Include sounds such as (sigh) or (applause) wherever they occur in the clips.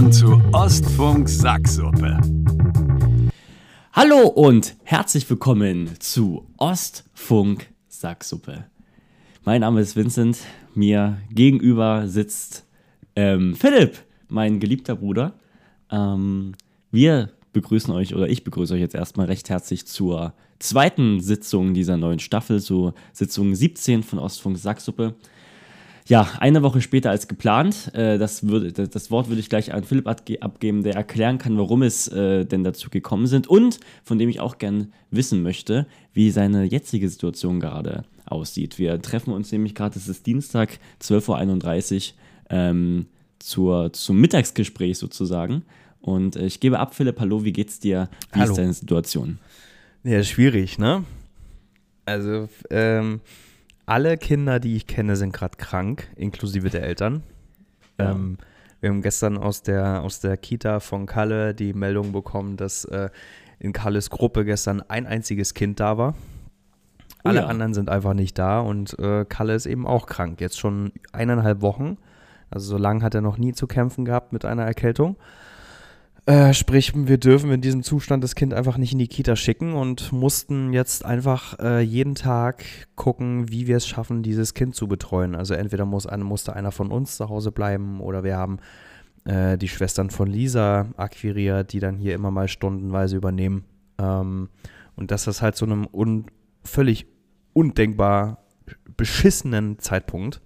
willkommen zu Ostfunk Sacksuppe. Hallo und herzlich willkommen zu Ostfunk Sacksuppe. Mein Name ist Vincent, mir gegenüber sitzt ähm, Philipp, mein geliebter Bruder. Ähm, wir begrüßen euch oder ich begrüße euch jetzt erstmal recht herzlich zur zweiten Sitzung dieser neuen Staffel, so Sitzung 17 von Ostfunk Sacksuppe. Ja, eine Woche später als geplant. Äh, das, würde, das, das, Wort würde ich gleich an Philipp abgeben, der erklären kann, warum es äh, denn dazu gekommen sind und von dem ich auch gern wissen möchte, wie seine jetzige Situation gerade aussieht. Wir treffen uns nämlich gerade, es ist Dienstag, 12.31 Uhr, ähm, zur, zum Mittagsgespräch sozusagen. Und äh, ich gebe ab, Philipp, hallo, wie geht's dir? Wie hallo. ist deine Situation? Ja, schwierig, ne? Also, ähm, alle Kinder, die ich kenne, sind gerade krank, inklusive der Eltern. Ja. Ähm, wir haben gestern aus der, aus der Kita von Kalle die Meldung bekommen, dass äh, in Kalles Gruppe gestern ein einziges Kind da war. Oh Alle ja. anderen sind einfach nicht da und äh, Kalle ist eben auch krank. Jetzt schon eineinhalb Wochen. Also so lange hat er noch nie zu kämpfen gehabt mit einer Erkältung. Äh, sprich, wir dürfen in diesem Zustand das Kind einfach nicht in die Kita schicken und mussten jetzt einfach äh, jeden Tag gucken, wie wir es schaffen, dieses Kind zu betreuen. Also entweder muss musste einer von uns zu Hause bleiben oder wir haben äh, die Schwestern von Lisa akquiriert, die dann hier immer mal stundenweise übernehmen. Ähm, und das halt zu einem un völlig undenkbar beschissenen Zeitpunkt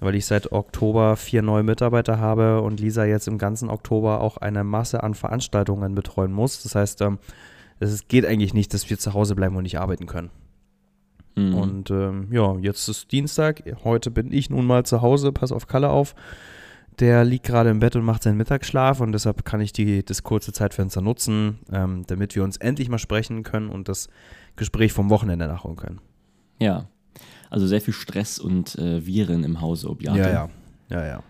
weil ich seit Oktober vier neue Mitarbeiter habe und Lisa jetzt im ganzen Oktober auch eine Masse an Veranstaltungen betreuen muss. Das heißt, ähm, es geht eigentlich nicht, dass wir zu Hause bleiben und nicht arbeiten können. Mhm. Und ähm, ja, jetzt ist Dienstag. Heute bin ich nun mal zu Hause. Pass auf Kalle auf. Der liegt gerade im Bett und macht seinen Mittagsschlaf und deshalb kann ich die, das kurze Zeitfenster nutzen, ähm, damit wir uns endlich mal sprechen können und das Gespräch vom Wochenende nachholen können. Ja, also sehr viel Stress und äh, Viren im Hause Obiate. Ja, ja. Ja, ja.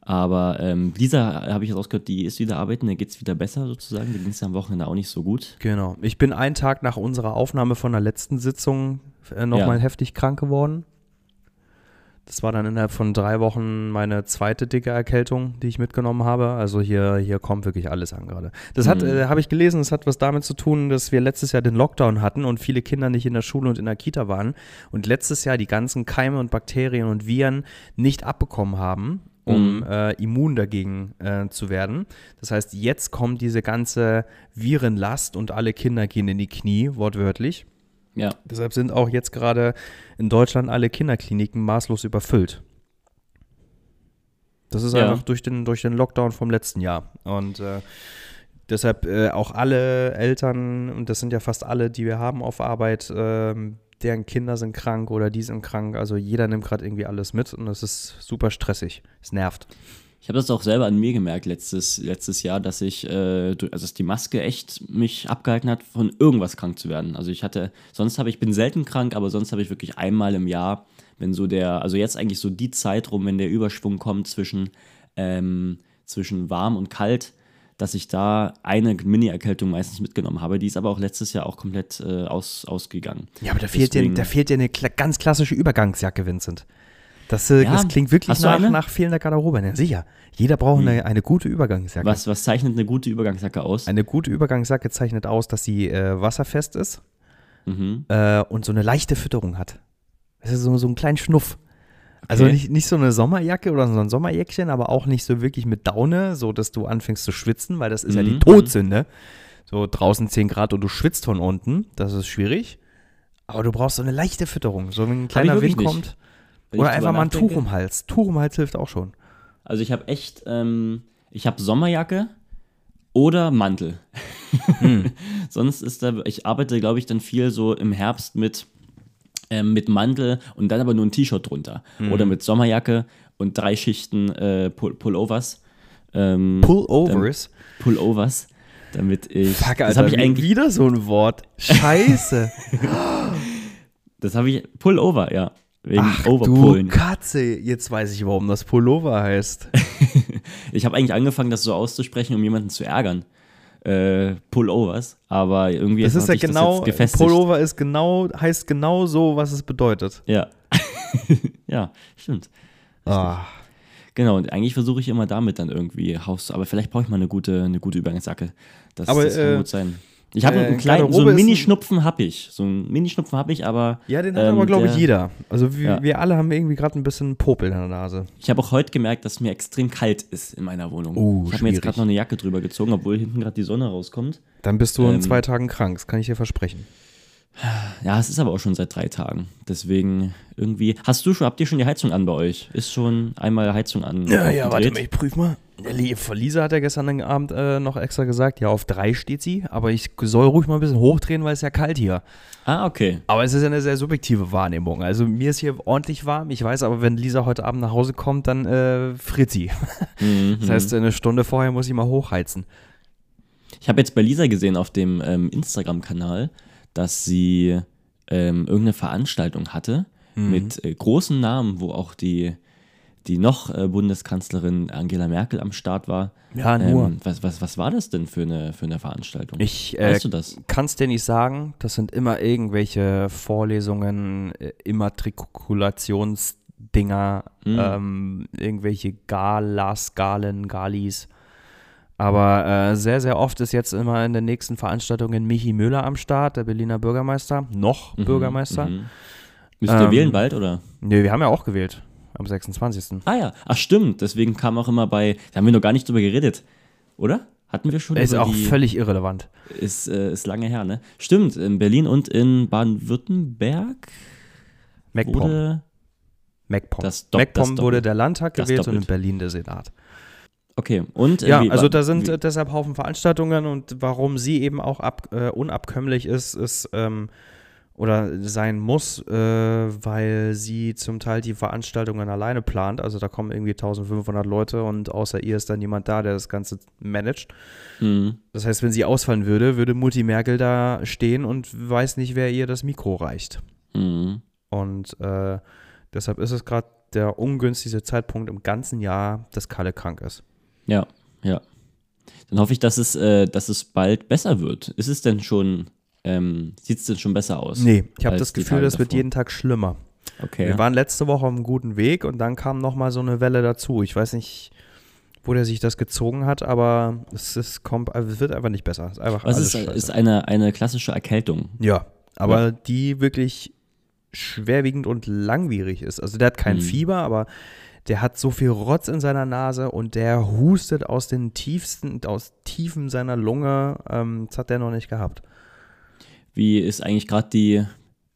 Aber ähm, Lisa, habe ich jetzt rausgehört, die ist wieder arbeiten, der geht es wieder besser sozusagen. Die ging es am Wochenende auch nicht so gut. Genau. Ich bin einen Tag nach unserer Aufnahme von der letzten Sitzung äh, nochmal ja. heftig krank geworden. Das war dann innerhalb von drei Wochen meine zweite dicke Erkältung, die ich mitgenommen habe. Also hier, hier kommt wirklich alles an gerade. Das hat, mhm. äh, habe ich gelesen, das hat was damit zu tun, dass wir letztes Jahr den Lockdown hatten und viele Kinder nicht in der Schule und in der Kita waren und letztes Jahr die ganzen Keime und Bakterien und Viren nicht abbekommen haben um mhm. äh, immun dagegen äh, zu werden. Das heißt, jetzt kommt diese ganze Virenlast und alle Kinder gehen in die Knie, wortwörtlich. Ja. Deshalb sind auch jetzt gerade in Deutschland alle Kinderkliniken maßlos überfüllt. Das ist ja. einfach durch den, durch den Lockdown vom letzten Jahr. Und äh, deshalb äh, auch alle Eltern, und das sind ja fast alle, die wir haben auf Arbeit, äh, deren Kinder sind krank oder die sind krank. Also jeder nimmt gerade irgendwie alles mit und es ist super stressig. Es nervt. Ich habe das auch selber an mir gemerkt letztes, letztes Jahr, dass ich, äh, also dass die Maske echt mich abgehalten hat, von irgendwas krank zu werden. Also ich hatte, sonst habe ich, bin selten krank, aber sonst habe ich wirklich einmal im Jahr, wenn so der, also jetzt eigentlich so die Zeit rum, wenn der Überschwung kommt zwischen, ähm, zwischen warm und kalt, dass ich da eine Mini-Erkältung meistens mitgenommen habe. Die ist aber auch letztes Jahr auch komplett äh, aus, ausgegangen. Ja, aber da fehlt, dir, da fehlt dir eine ganz klassische Übergangsjacke, Vincent. Das, äh, ja, das klingt wirklich nach, nach, fehlender Garderobe. Ja, sicher. Jeder braucht eine, eine, gute Übergangsjacke. Was, was zeichnet eine gute Übergangsjacke aus? Eine gute Übergangsjacke zeichnet aus, dass sie äh, wasserfest ist mhm. äh, und so eine leichte Fütterung hat. Das ist so, so ein kleiner Schnuff. Also okay. Also nicht, nicht so eine Sommerjacke oder so ein Sommerjäckchen, aber auch nicht so wirklich mit Daune, so dass du anfängst zu schwitzen, weil das ist mhm. ja die mhm. Todsünde. So draußen 10 Grad und du schwitzt von unten. Das ist schwierig. Aber du brauchst so eine leichte Fütterung. So wenn ein kleiner Wind nicht. Oder einfach mal ein Tuch um Hals. Tuch um Hals hilft auch schon. Also ich habe echt, ähm, ich habe Sommerjacke oder Mantel. Hm. (laughs) Sonst ist da, ich arbeite, glaube ich, dann viel so im Herbst mit, ähm, mit Mantel und dann aber nur ein T-Shirt drunter. Hm. Oder mit Sommerjacke und drei Schichten äh, Pull Pullovers. Ähm, Pullovers? Pullovers. Damit ich. Fuck, Alter, das habe ich eigentlich wieder so ein Wort. Scheiße. (laughs) (laughs) das habe ich. Pullover, ja. Wegen Ach, Overpullen. Du Katze, jetzt weiß ich, warum das Pullover heißt. (laughs) ich habe eigentlich angefangen, das so auszusprechen, um jemanden zu ärgern. Äh, Pullovers, aber irgendwie das ist ja genau, Pullover ist genau, heißt genau so, was es bedeutet. Ja. (laughs) ja, stimmt. Ah. Genau, und eigentlich versuche ich immer damit dann irgendwie Haus, aber vielleicht brauche ich mal eine gute, eine gute Übergangsjacke. Das, Aber, das kann äh, gut sein. Ich habe äh, einen kleinen, so einen Mini-Schnupfen habe ich. So einen Mini-Schnupfen habe ich, aber. Ja, den hat ähm, aber, glaube ich, der- jeder. Also wir, Ja. wir alle haben irgendwie gerade ein bisschen Popel in der Nase. Ich habe auch heute gemerkt, dass mir extrem kalt ist in meiner Wohnung. Oh, ich habe mir jetzt gerade noch eine Jacke drüber gezogen, obwohl hinten gerade die Sonne rauskommt. Dann bist du in Ähm, zwei Tagen krank, das kann ich dir versprechen. Ja, es ist aber auch schon seit drei Tagen. Deswegen irgendwie. Hast du schon, habt ihr schon die Heizung an bei euch? Ist schon einmal Heizung an? aufgedreht? ich prüf mal. Lisa hat ja gestern Abend äh, noch extra gesagt, ja, auf drei steht sie, aber ich soll ruhig mal ein bisschen hochdrehen, weil es ja kalt hier. Ah, okay. Aber es ist ja eine sehr subjektive Wahrnehmung. Also mir ist hier ordentlich warm. Ich weiß aber, wenn Lisa heute Abend nach Hause kommt, dann äh, friert sie. Mhm. (laughs) Das heißt, eine Stunde vorher muss ich mal hochheizen. Ich habe jetzt bei Lisa gesehen auf dem ähm, Instagram-Kanal, dass sie ähm, irgendeine Veranstaltung hatte Mhm. mit äh, großen Namen, wo auch die, die noch äh, Bundeskanzlerin Angela Merkel am Start war. Ja, nur. Ähm, was, was, was war das denn für eine, für eine Veranstaltung? Ich äh, weißt du das? kann es dir nicht sagen. Das sind immer irgendwelche Vorlesungen, äh, Immatrikulationsdinger, Mhm. ähm, irgendwelche Galas, Galen, Galis. Aber äh, sehr, sehr oft ist jetzt immer in den nächsten Veranstaltungen Michi Müller am Start, der Berliner Bürgermeister, noch Mhm, Bürgermeister. mhm. Müsst ihr Ähm, wählen bald, oder? Nee, wir haben ja auch gewählt am 26. Ah ja, ach stimmt. Deswegen kam auch immer bei, da haben wir noch gar nicht drüber geredet, oder? Hatten wir schon Ist auch die, völlig irrelevant. ist, äh, ist lange her, ne? Stimmt, in Berlin und in Baden-Württemberg wurde MacPom. das Dopp- MacPom wurde der Landtag gewählt und in. Berlin der Senat. Okay, und äh, Ja, also da sind äh, deshalb Haufen Veranstaltungen und warum sie eben auch ab, äh, unabkömmlich ist, ist ähm, oder sein muss, äh, weil sie zum Teil die Veranstaltungen alleine plant. Also da kommen irgendwie 1500 Leute und außer ihr ist dann jemand da, der das Ganze managt. Mhm. Das heißt, wenn sie ausfallen würde, würde Mutti Merkel da stehen und weiß nicht, wer ihr das Mikro reicht. Mhm. Und äh, deshalb ist es gerade der ungünstigste Zeitpunkt im ganzen Jahr, dass Kalle krank ist. Ja, ja. Dann hoffe ich, dass es, äh, dass es bald besser wird. Ist es denn schon, ähm, sieht es denn schon besser aus? Nee, ich habe das Gefühl, das wird jeden Tag schlimmer. Okay. Wir waren letzte Woche auf einem guten Weg und dann kam nochmal so eine Welle dazu. Ich weiß nicht, wo der sich das gezogen hat, aber es, ist, kommt, also es wird einfach nicht besser. Es ist einfach Was ist, scheiße. ist eine, eine klassische Erkältung? ja, aber die wirklich schwerwiegend und langwierig ist. Also der hat kein Mhm. Fieber, aber der hat so viel Rotz in seiner Nase und der hustet aus den tiefsten, aus Tiefen seiner Lunge. Ähm, das hat der noch nicht gehabt. Wie ist eigentlich gerade die,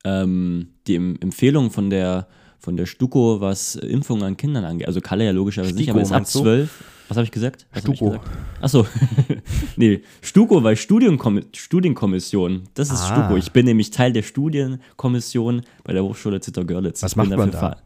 ähm, die Em- Empfehlung von der, von der Stuko, was Impfungen an Kindern angeht? Also Kalle ja logischerweise nicht, Stiko, aber ist ab? 12. Was habe ich gesagt? Was ich Stuko. gesagt? Achso. (laughs) nee, Stuko, weil Studienkom Studienkommission. Das ist Ah. Stuko. Ich bin nämlich Teil der Studienkommission bei der Hochschule Zitter-Görlitz. Was Ich macht man da?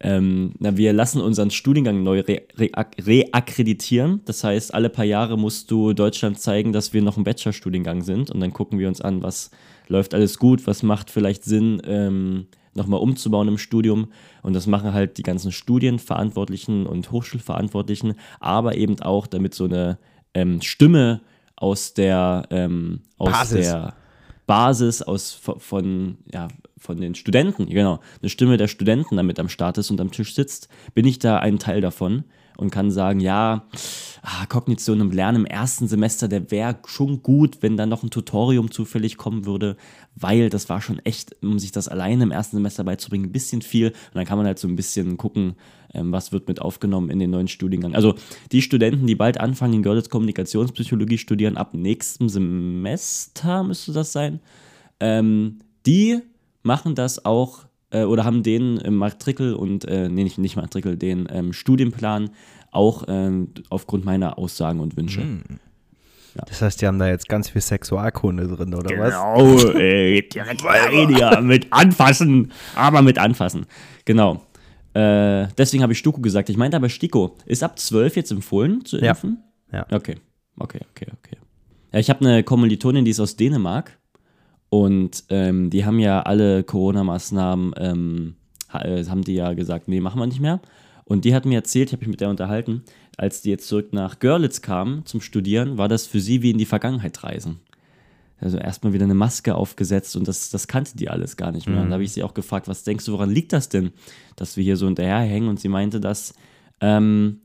Ähm, na, wir lassen unseren Studiengang neu re reak- reakkreditieren. Das heißt, alle paar Jahre musst du Deutschland zeigen, dass wir noch ein Bachelorstudiengang sind. Und dann gucken wir uns an, was läuft alles gut, was macht vielleicht Sinn, ähm, nochmal umzubauen im Studium. Und das machen halt die ganzen Studienverantwortlichen und Hochschulverantwortlichen, aber eben auch, damit so eine ähm, Stimme aus der, ähm, aus Basis. der Basis aus von, ja, von den Studenten, genau, eine Stimme der Studenten damit am Start ist und am Tisch sitzt, bin ich da ein Teil davon und kann sagen, ja, ah, Kognition und Lernen im ersten Semester, der wäre schon gut, wenn da noch ein Tutorium zufällig kommen würde, weil das war schon echt, um sich das alleine im ersten Semester beizubringen, ein bisschen viel. Und dann kann man halt so ein bisschen gucken, ähm, was wird mit aufgenommen in den neuen Studiengang. Also die Studenten, die bald anfangen, in Görlitz Kommunikationspsychologie studieren, ab nächstem Semester müsste das sein, ähm, die machen das auch äh, oder haben den Matrikel und, äh, nee, nicht, nicht Matrikel, den ähm, Studienplan auch ähm, aufgrund meiner Aussagen und Wünsche. Das heißt, die haben da jetzt ganz viel Sexualkunde drin, oder was? Genau, äh, direkt rein hier, mit anfassen, aber mit anfassen. Genau. Äh, deswegen habe ich Stuko gesagt. Ich meinte aber Stiko. Ist ab 12 jetzt empfohlen zu Ja. impfen? Ja. Okay, okay, okay, okay. Ja, ich habe eine Kommilitonin, die ist aus Dänemark und ähm, die haben ja alle Corona-Maßnahmen, ähm, äh, haben die ja gesagt, nee, machen wir nicht mehr. Und die hat mir erzählt, ich habe mich mit der unterhalten, als die jetzt zurück nach Görlitz kamen zum Studieren, war das für sie wie in die Vergangenheit reisen. Also erstmal wieder eine Maske aufgesetzt und das, das kannte die alles gar nicht mehr. Und da habe ich sie auch gefragt, was denkst du, woran liegt das denn, dass wir hier so hinterherhängen? Und sie meinte, dass ähm,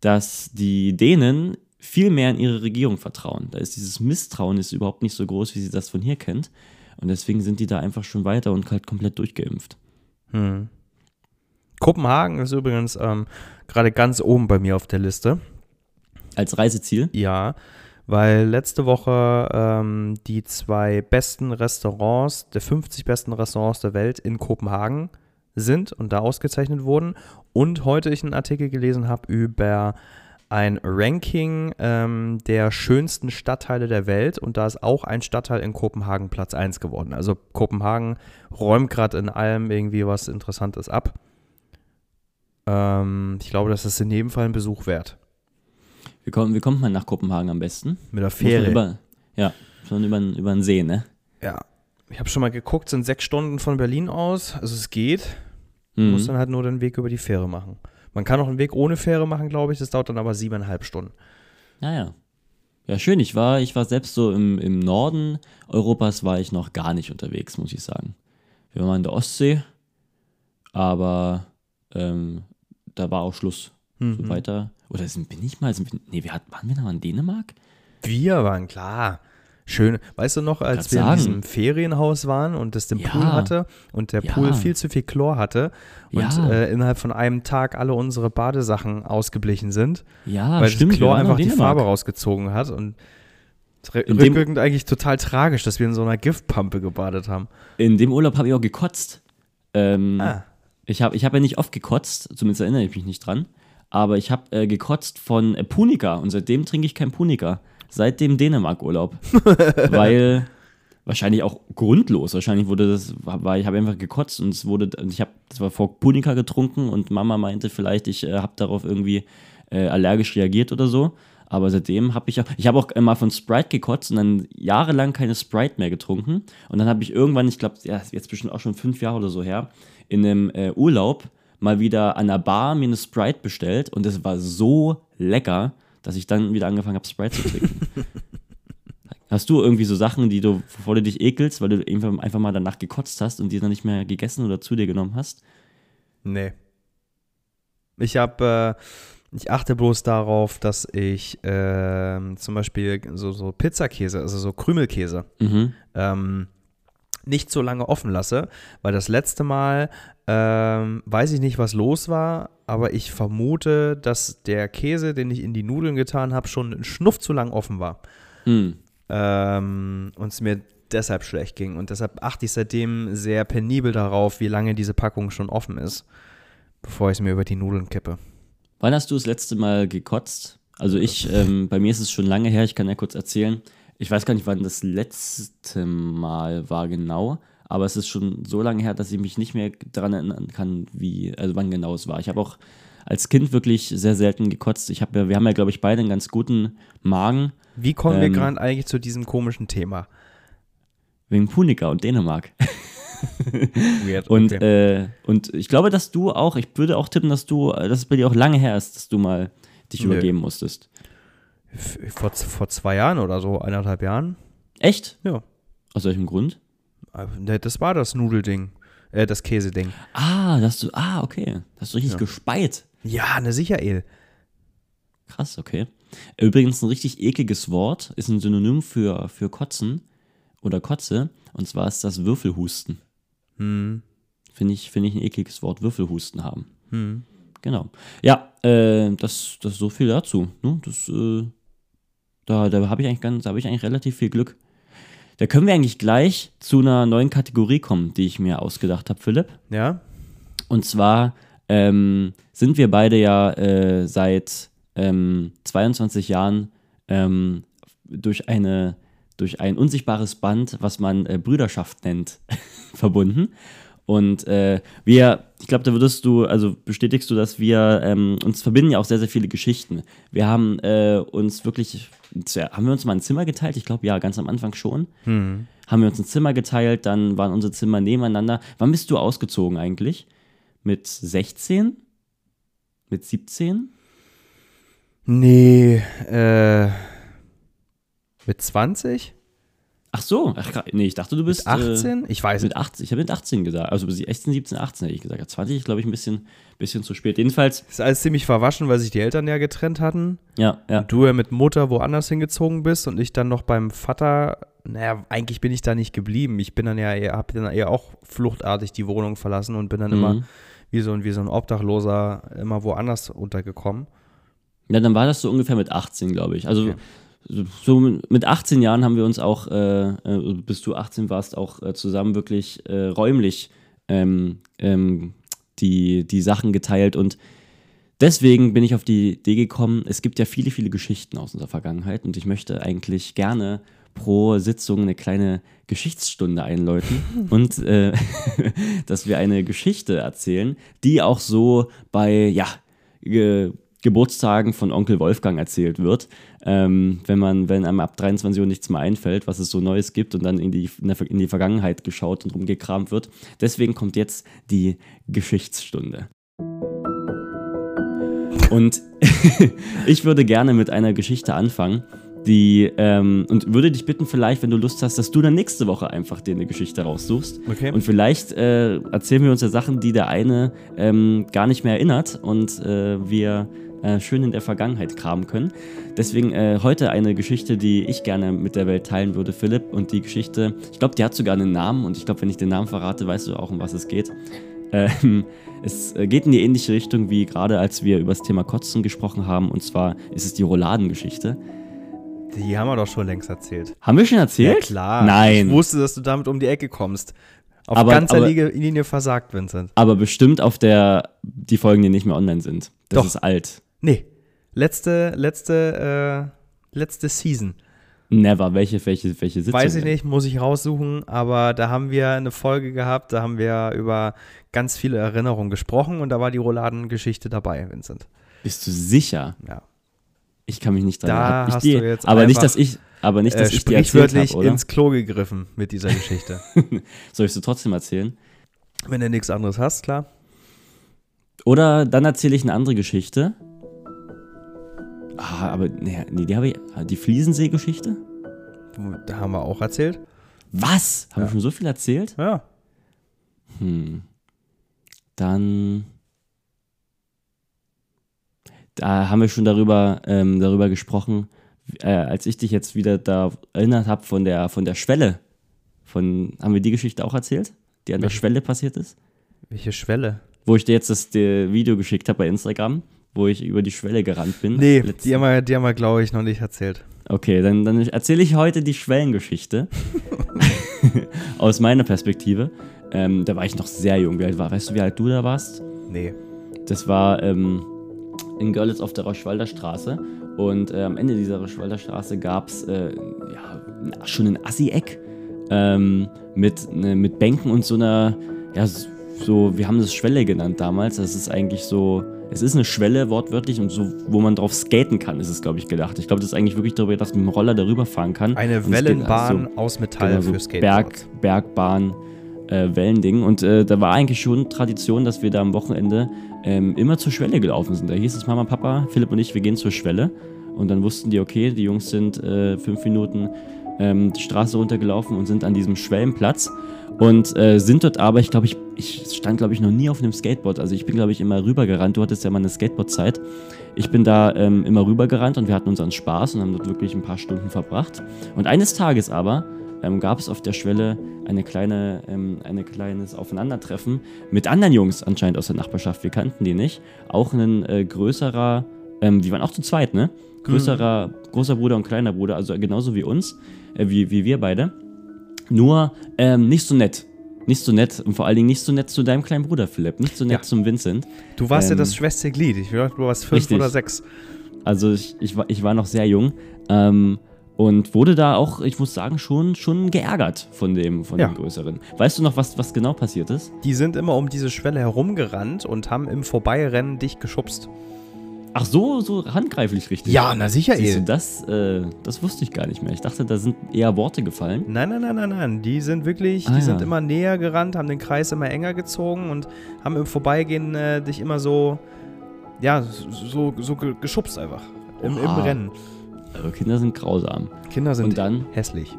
dass die Dänen viel mehr in ihre Regierung vertrauen. Da ist dieses Misstrauen ist überhaupt nicht so groß, wie sie das von hier kennt. Und deswegen sind die da einfach schon weiter und halt komplett durchgeimpft. Hm. Kopenhagen ist übrigens ähm, gerade ganz oben bei mir auf der Liste. Als Reiseziel? Ja, weil letzte Woche ähm, die zwei besten Restaurants, der 50 besten Restaurants der Welt in Kopenhagen sind und da ausgezeichnet wurden. Und heute ich einen Artikel gelesen habe über ein Ranking ähm, der schönsten Stadtteile der Welt und da ist auch ein Stadtteil in Kopenhagen Platz 1 geworden. Also Kopenhagen räumt gerade in allem irgendwie was Interessantes ab. Ähm, ich glaube, das ist in jedem Fall ein Besuch wert. Wie kommt, wie kommt man nach Kopenhagen am besten? Mit der Fähre. Über, ja, schon über, über den See, ne? Ja. Ich habe schon mal geguckt, sind sechs Stunden von Berlin aus. Also es geht. Mhm. Muss dann halt nur den Weg über die Fähre machen. Man kann auch einen Weg ohne Fähre machen, glaube ich. Das dauert dann aber siebeneinhalb Stunden. Naja. Ja, schön. Ich war, ich war selbst so im, im Norden Europas war ich noch gar nicht unterwegs, muss ich sagen. Wir waren in der Ostsee, aber ähm, da war auch Schluss. Mhm. So weiter. Oder sind, bin ich mal, sind, nee, wir hatten, waren wir noch in Dänemark? Wir waren klar. Schön. Weißt du noch, als wir in sagen. diesem Ferienhaus waren und das den Ja. Pool hatte und der Ja. Pool viel zu viel Chlor hatte und Ja. äh, innerhalb von einem Tag alle unsere Badesachen ausgeblichen sind, Ja, weil stimmt. das Chlor einfach in die. Farbe rausgezogen hat und In rückwirkend eigentlich total tragisch, dass wir in so einer Giftpampe gebadet haben. In dem Urlaub habe ich auch gekotzt. Ähm, Ah. Ich habe ich hab ja nicht oft gekotzt, zumindest erinnere ich mich nicht dran. Aber ich habe äh, gekotzt von äh, Punika und seitdem trinke ich kein Punika. Seit dem Dänemark-Urlaub. (laughs) Weil wahrscheinlich auch grundlos. Wahrscheinlich wurde das, war, ich habe einfach gekotzt und es wurde, und ich habe, das war vor Punika getrunken und Mama meinte vielleicht, ich äh, habe darauf irgendwie äh, allergisch reagiert oder so. Aber seitdem habe ich auch, ich habe auch mal von Sprite gekotzt und dann jahrelang keine Sprite mehr getrunken. Und dann habe ich irgendwann, ich glaube, ja, jetzt bestimmt auch schon fünf Jahre oder so her, in einem äh, Urlaub mal wieder an der Bar mir eine Sprite bestellt und es war so lecker, dass ich dann wieder angefangen habe, Sprite zu trinken. Hast du irgendwie so Sachen, die du, bevor du dich ekelst, weil du einfach, einfach mal danach gekotzt hast und die dann nicht mehr gegessen oder zu dir genommen hast? Nee. Ich habe, äh, ich achte bloß darauf, dass ich ähm, zum Beispiel so, so Pizzakäse, also so Krümelkäse, Mhm. ähm, nicht so lange offen lasse, weil das letzte Mal ähm, weiß ich nicht, was los war, aber ich vermute, dass der Käse, den ich in die Nudeln getan habe, schon einen Schnuff zu lang offen war Hm. ähm, und es mir deshalb schlecht ging. Und deshalb achte ich seitdem sehr penibel darauf, wie lange diese Packung schon offen ist, bevor ich es mir über die Nudeln kippe. Wann hast du das letzte Mal gekotzt? Also ich, (laughs) ähm, bei mir ist es schon lange her, ich kann ja kurz erzählen. Ich weiß gar nicht, wann das letzte Mal war genau, aber es ist schon so lange her, dass ich mich nicht mehr daran erinnern kann, wie, also wann genau es war. Ich habe auch als Kind wirklich sehr selten gekotzt. Ich habe ja, wir haben ja, glaube ich, beide einen ganz guten Magen Wie kommen wir Ähm, gerade eigentlich zu diesem komischen Thema? wegen Punika und Dänemark. (laughs) Weird. Und, okay. äh, und ich glaube, dass du auch, ich würde auch tippen, dass du, äh, dass es bei dir auch lange her ist, dass du mal dich Nö. übergeben musstest. Vor, vor zwei Jahren oder so, eineinhalb Jahren? Echt? Ja. Aus welchem Grund? Äh, ne, Das war das Nudelding, äh, das Käseding. Ah, dass du, ah, okay. Hast du richtig Ja. gespeit. Ja, ne, sicher, El. Krass, okay. Übrigens ein richtig ekliges Wort, ist ein Synonym für, für Kotzen oder Kotze. Und zwar ist das Würfelhusten. Hm. Finde ich, finde ich ein ekliges Wort, Würfelhusten haben. Hm. Genau. Ja, äh, das, das so viel dazu. Ne? Das, äh, da da habe ich eigentlich ganz, habe ich eigentlich relativ viel Glück. Da können wir eigentlich gleich zu einer neuen Kategorie kommen, die ich mir ausgedacht habe, Philipp. Ja? Und zwar ähm, sind wir beide ja äh, seit ähm, 22 Jahren ähm, durch, eine, durch ein unsichtbares Band, was man äh, Brüderschaft nennt, (laughs) verbunden. Und äh, wir, ich glaube, da würdest du, also bestätigst du, dass wir, ähm, uns verbinden ja auch sehr, sehr viele Geschichten. Wir haben äh, uns wirklich, haben wir uns mal ein Zimmer geteilt? Ich glaube, ja, ganz am Anfang schon. Hm. Haben wir uns ein Zimmer geteilt, dann waren unsere Zimmer nebeneinander. Wann bist du ausgezogen eigentlich? Mit 16? Mit 17? Nee, äh. Mit 20? Ach so, ach, nee, ich dachte, du bist. Mit 18? ich weiß Äh, mit 18, ich habe mit 18 gesagt. Also bis 16, 17, 18 hätte ich gesagt. 20 ist, glaube ich, ein bisschen, bisschen zu spät. Jedenfalls, Ist alles ziemlich verwaschen, weil sich die Eltern ja getrennt hatten. ja, ja. Du ja mit Mutter woanders hingezogen bist und ich dann noch beim Vater. Naja, eigentlich bin ich da nicht geblieben. Ich bin dann ja eher, habe dann eher auch fluchtartig die Wohnung verlassen und bin dann immer Mhm. wie so, ein, wie so ein Obdachloser immer woanders untergekommen. Ja, dann war das so ungefähr mit 18, glaube ich. Also Okay. So- mit 18 Jahren haben wir uns auch, äh, äh, bis du 18 warst, auch äh, zusammen wirklich äh, räumlich ähm, ähm, die, die Sachen geteilt. Und deswegen bin ich auf die Idee gekommen, es gibt ja viele, viele Geschichten aus unserer Vergangenheit. Und ich möchte eigentlich gerne pro Sitzung eine kleine Geschichtsstunde einläuten (laughs) und äh, (laughs) dass wir eine Geschichte erzählen, die auch so bei, ja, Geburtstagen von Onkel Wolfgang erzählt wird. Ähm, wenn man, wenn einem ab 23 Uhr nichts mehr einfällt, was es so Neues gibt und dann in die, in die Vergangenheit geschaut und rumgekramt wird. Deswegen kommt jetzt die Geschichtsstunde. Und (laughs) ich würde gerne mit einer Geschichte anfangen, die, ähm, und würde dich bitten, vielleicht, wenn du Lust hast, dass du dann nächste Woche einfach dir eine Geschichte raussuchst. Okay. Und vielleicht äh, erzählen wir uns ja Sachen, die der eine ähm, gar nicht mehr erinnert und äh, wir äh, schön in der Vergangenheit kramen können. Deswegen äh, heute eine Geschichte, die ich gerne mit der Welt teilen würde, Philipp. Und die Geschichte, ich glaube, die hat sogar einen Namen und ich glaube, wenn ich den Namen verrate, weißt du auch, um was es geht. Ähm, es äh, geht in die ähnliche Richtung wie gerade, als wir über das Thema Kotzen gesprochen haben. Und zwar ist es die Rouladengeschichte. Die haben wir doch schon längst erzählt. Haben wir schon erzählt? Ja, klar. Nein. Ich wusste, dass du damit um die Ecke kommst. Auf Aber- ganzer aber- Linie, Linie versagt, Vincent. Aber bestimmt auf der, die Folgen, die nicht mehr online sind. Das Doch. ist alt. Nee. Letzte, letzte, äh, letzte Season. Never. Welche, welche, welche Sitzung? Weiß ich nicht, muss ich raussuchen, aber da haben wir eine Folge gehabt, da haben wir über ganz viele Erinnerungen gesprochen und da war die Rouladengeschichte dabei, Vincent. Bist du sicher? Ja. Ich kann mich nicht dran Da Hab ich hast die, du jetzt aber nicht, dass ich, aber nicht, dass äh, ich die sprichwörtlich habe, oder? ins Klo gegriffen mit dieser Geschichte. (laughs) Soll ich sie trotzdem erzählen? Wenn du nichts anderes hast, klar. Oder dann erzähle ich eine andere Geschichte. Ah, aber nee, nee die habe ich. Die Fliesensee-Geschichte? Da haben wir auch erzählt. Was? Haben Ja. wir schon so viel erzählt? Ja. Hm. Dann. Da haben wir schon darüber, ähm, darüber gesprochen, äh, als ich dich jetzt wieder da erinnert habe von der, von der Schwelle. Von, haben wir die Geschichte auch erzählt? Die an der Welche? Schwelle passiert ist? Welche Schwelle? Wo ich dir jetzt das Video geschickt habe bei Instagram, wo ich über die Schwelle gerannt bin. Nee, die haben wir, die haben wir glaube ich, noch nicht erzählt. Okay, dann, dann erzähle ich heute die Schwellengeschichte. (laughs) Aus meiner Perspektive. Ähm, da war ich noch sehr jung. Wie alt war, weißt du, wie alt du da warst? Nee. Das war ähm, in Görlitz auf der Roschwalder Straße. Und äh, am Ende dieser Roschwalder Straße gab es äh, ja, schon ein Assi-Eck ähm, mit, ne, mit Bänken und so einer, ja, so, wir haben das Schwelle genannt damals. Das ist eigentlich so, es ist eine Schwelle wortwörtlich und so, wo man drauf skaten kann, ist es, glaube ich, gedacht. Ich glaube, das ist eigentlich wirklich darüber, dass man mit dem Roller darüber fahren kann. Eine Wellenbahn also- aus Metall Genau, so für Skateboards. Berg, Bergbahn, äh, Wellending. Und äh, da war eigentlich schon Tradition, dass wir da am Wochenende ähm, immer zur Schwelle gelaufen sind. Da hieß es Mama, Papa, Philipp und ich, wir gehen zur Schwelle. Und dann wussten die, okay, die Jungs sind äh, fünf Minuten ähm, die Straße runtergelaufen und sind an diesem Schwellenplatz. Und äh, sind dort aber, ich glaube, ich, ich stand, glaube ich, noch nie auf einem Skateboard. Also ich bin, glaube ich, immer rübergerannt. Du hattest ja mal eine Skateboard-Zeit. Ich bin da ähm, immer rübergerannt und wir hatten unseren Spaß und haben dort wirklich ein paar Stunden verbracht. Und eines Tages aber ähm, gab es auf der Schwelle eine kleine, ähm, ein kleines Aufeinandertreffen mit anderen Jungs anscheinend aus der Nachbarschaft. Wir kannten die nicht. Auch ein äh, größerer, ähm, die waren auch zu zweit, ne? Größerer, großer Bruder und kleiner Bruder, also genauso wie uns, äh, wie, wie wir beide. Nur ähm, nicht so nett. Nicht so nett und vor allen Dingen nicht so nett zu deinem kleinen Bruder Philipp, nicht so nett Ja. zum Vincent. Du warst ja Ähm, das schwächste Glied. Ich glaube, du warst fünf richtig. oder sechs. Also ich, ich, war, ich war noch sehr jung ähm, und wurde da auch, ich muss sagen, schon, schon geärgert von dem, von Ja. dem Größeren. Weißt du noch, was, was genau passiert ist? Die sind immer um diese Schwelle herumgerannt und haben im Vorbeirennen dich geschubst. Ach so, so handgreiflich richtig. na sicher, Siehst du, das, äh, das wusste ich gar nicht mehr. Ich dachte, da sind eher Worte gefallen. Nein, nein, nein, nein, nein. Die sind wirklich, Ah, die sind ja. immer näher gerannt, haben den Kreis immer enger gezogen und haben im Vorbeigehen äh, dich immer so, ja, so, so ge- geschubst einfach. Im, Im Oha. Rennen. Also Kinder sind grausam. Kinder sind Und dann, hässlich.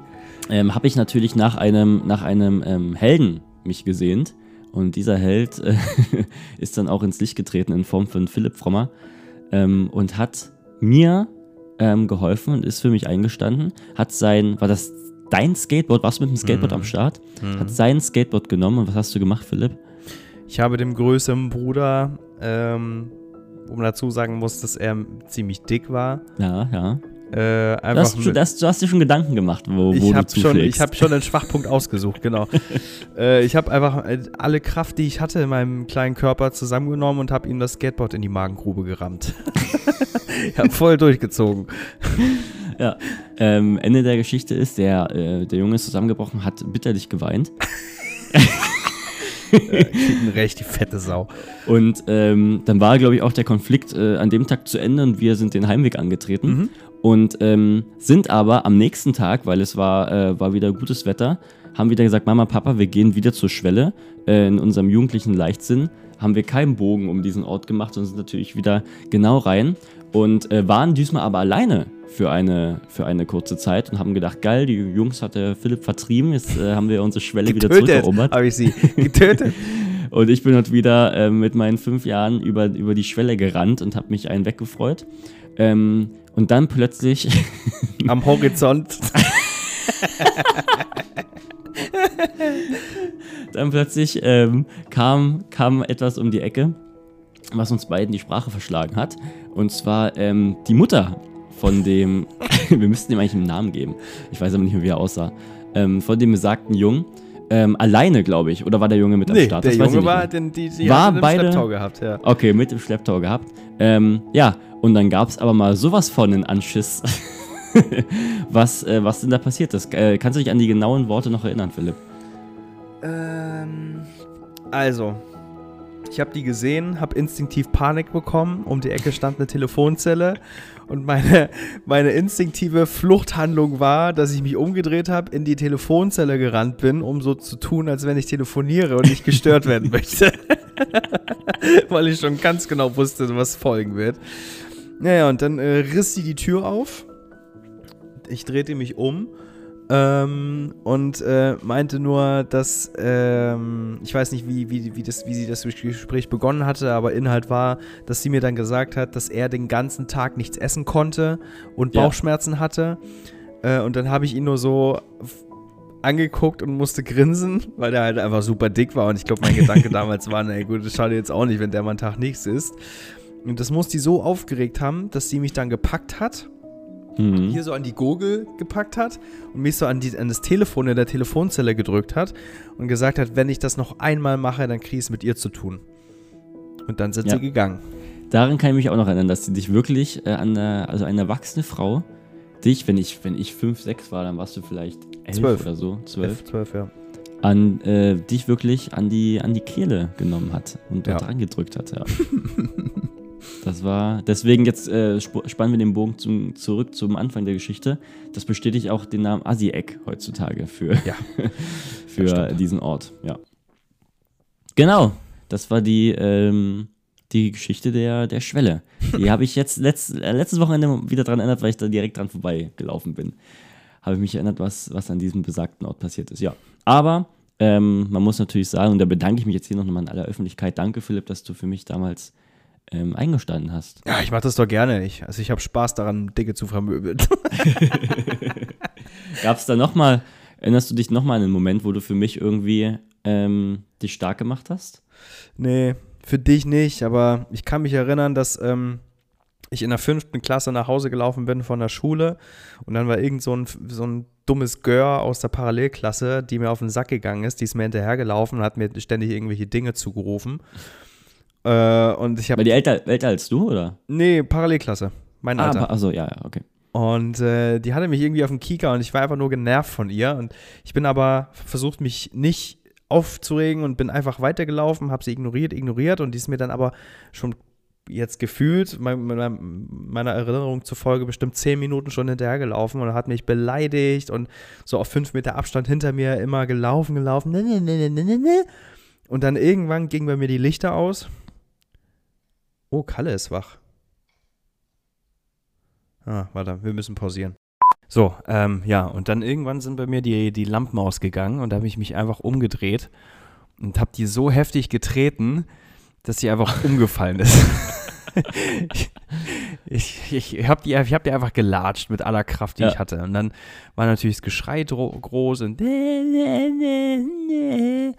ähm, habe ich natürlich nach einem, nach einem ähm, Helden mich gesehnt. Und dieser Held äh, (laughs) ist dann auch ins Licht getreten in Form von Philipp Frommer ähm, und hat mir ähm, geholfen und ist für mich eingestanden. Hat sein, war das dein Skateboard? Warst du mit dem Skateboard Mhm. am Start? Mhm. Hat sein Skateboard genommen und was hast du gemacht, Philipp? Ich habe dem größeren Bruder, ähm, wo man dazu sagen muss, dass er ziemlich dick war, Ja, ja. Äh, Du einfach hast, schon, das, du hast dir schon Gedanken gemacht, wo, wo ich du habe schon, ich hab schon einen Schwachpunkt (laughs) ausgesucht, genau. äh, ich habe einfach äh, alle Kraft, die ich hatte in meinem kleinen Körper zusammengenommen und habe ihm das Skateboard in die Magengrube gerammt. (laughs) ich habe voll durchgezogen. Ja. Ähm, Ende der Geschichte ist, der, äh, der Junge ist zusammengebrochen, hat bitterlich geweint. (laughs) Äh, kriegt ein recht, die fette Sau. Und ähm, dann war, glaube ich, auch der Konflikt äh, an dem Tag zu Ende und wir sind den Heimweg angetreten. Mhm. Und ähm, sind aber am nächsten Tag, weil es war, äh, war wieder gutes Wetter, haben wieder gesagt, Mama, Papa, wir gehen wieder zur Schwelle. Äh, in unserem jugendlichen Leichtsinn haben wir keinen Bogen um diesen Ort gemacht und sind natürlich wieder genau rein. Und äh, waren diesmal aber alleine für eine, für eine kurze Zeit und haben gedacht, geil, die Jungs hat der Philipp vertrieben, jetzt äh, haben wir unsere Schwelle wieder Getötet zurückerobert. habe ich sie. Getötet. (laughs) Und ich bin dort wieder äh, mit meinen fünf Jahren über, über die Schwelle gerannt und habe mich einen weggefreut. Ähm, und dann plötzlich, (laughs) Am Horizont. (laughs) dann plötzlich ähm, kam, kam etwas um die Ecke, was uns beiden die Sprache verschlagen hat. Und zwar ähm, die Mutter von dem, (laughs) wir müssten ihm eigentlich einen Namen geben. Ich weiß aber nicht mehr, wie er aussah. Ähm, von dem besagten Jungen. Ähm, alleine, glaube ich. Oder war der Junge mit am Nee, Start? der Das weiß ich Junge nicht war, den, die, die War im beide- Schlepptau gehabt, ja. Okay, mit im Schlepptau gehabt. Ähm, ja, und dann gab es aber mal sowas von einen Anschiss. (laughs) was, äh, was denn da passiert ist? Äh, kannst du dich an die genauen Worte noch erinnern, Philipp? Ähm, also, ich habe die gesehen, habe instinktiv Panik bekommen. Um die Ecke stand eine Telefonzelle und meine, meine instinktive Fluchthandlung war, dass ich mich umgedreht habe, in die Telefonzelle gerannt bin, um so zu tun, als wenn ich telefoniere und nicht gestört werden (laughs) möchte. (laughs) Weil ich schon ganz genau wusste, was folgen wird. Naja, und dann äh, riss sie die Tür auf. Ich drehte mich um ähm, und äh, meinte nur, dass ähm, ich weiß nicht, wie, wie, wie, das, wie sie das Gespräch begonnen hatte, aber Inhalt war, dass sie mir dann gesagt hat, dass er den ganzen Tag nichts essen konnte und Ja. Bauchschmerzen hatte. Äh, und dann habe ich ihn nur so angeguckt und musste grinsen, (laughs) weil der halt einfach super dick war. Und ich glaube, mein Gedanke (laughs) damals war, ey gut, das schadet jetzt auch nicht, wenn der mal einen Tag nichts isst. Und das muss die so aufgeregt haben, dass sie mich dann gepackt hat Mhm. hier so an die Gurgel gepackt hat und mich so an, die, an das Telefon in der Telefonzelle gedrückt hat und gesagt hat, wenn ich das noch einmal mache, dann kriege ich es mit ihr zu tun. Und dann sind Ja. sie gegangen. Daran kann ich mich auch noch erinnern, dass sie dich wirklich äh, an der, also eine erwachsene Frau, dich, wenn ich, wenn ich 5, 6 war, dann warst du vielleicht 11 Zwölf. oder so, 12, Elf, zwölf, ja. an äh, dich wirklich an die, an die Kehle genommen hat und Ja. dran gedrückt hat, ja. (laughs) Das war, deswegen jetzt äh, sp- spannen wir den Bogen zum, zurück zum Anfang der Geschichte. Das bestätigt auch den Namen Asieck heutzutage für, Ja. (laughs) für diesen Ort, ja. Genau, das war die, ähm, die Geschichte der, der Schwelle. Die habe ich jetzt letzt, äh, letztes Wochenende wieder dran erinnert, weil ich da direkt dran vorbeigelaufen bin. Habe ich mich erinnert, was, was an diesem besagten Ort passiert ist. Ja, aber ähm, man muss natürlich sagen, und da bedanke ich mich jetzt hier noch mal in aller Öffentlichkeit. Danke, Philipp, dass du für mich damals ähm, eingestanden hast. Ja, ich mache das doch gerne. Ich, also ich habe Spaß daran, Dinge zu vermöbeln. (laughs) Gab es da nochmal, erinnerst du dich nochmal an einen Moment, wo du für mich irgendwie ähm, dich stark gemacht hast? nee, für dich nicht, aber ich kann mich erinnern, dass ähm, ich in der fünften Klasse nach Hause gelaufen bin von der Schule und dann war irgend so ein, so ein dummes Gör aus der Parallelklasse, die mir auf den Sack gegangen ist, die ist mir hinterhergelaufen und hat mir ständig irgendwelche Dinge zugerufen. Äh, und ich habe Weil die älter, älter als du, oder? Nee, Parallelklasse. Mein Ah, Alter. aber- also ja, ja, okay. Und äh, die hatte mich irgendwie auf dem Kieker und ich war einfach nur genervt von ihr. Und ich bin aber versucht, mich nicht aufzuregen und bin einfach weitergelaufen, habe sie ignoriert, ignoriert und die ist mir dann aber schon jetzt gefühlt, mein, meiner, meiner Erinnerung zufolge, bestimmt zehn Minuten schon hinterhergelaufen und hat mich beleidigt und so auf fünf Meter Abstand hinter mir immer gelaufen, gelaufen. Ne, ne, ne. Und dann irgendwann gingen bei mir die Lichter aus. Oh, Kalle ist wach. Ah, warte, wir müssen pausieren. So, ähm, ja, und dann irgendwann sind bei mir die, die Lampen ausgegangen und da habe ich mich einfach umgedreht und habe die so heftig getreten, dass sie einfach (laughs) umgefallen ist. (laughs) ich ich, habe die, ich hab die einfach gelatscht mit aller Kraft, die Ja. ich hatte. Und dann war natürlich das Geschrei groß und (laughs)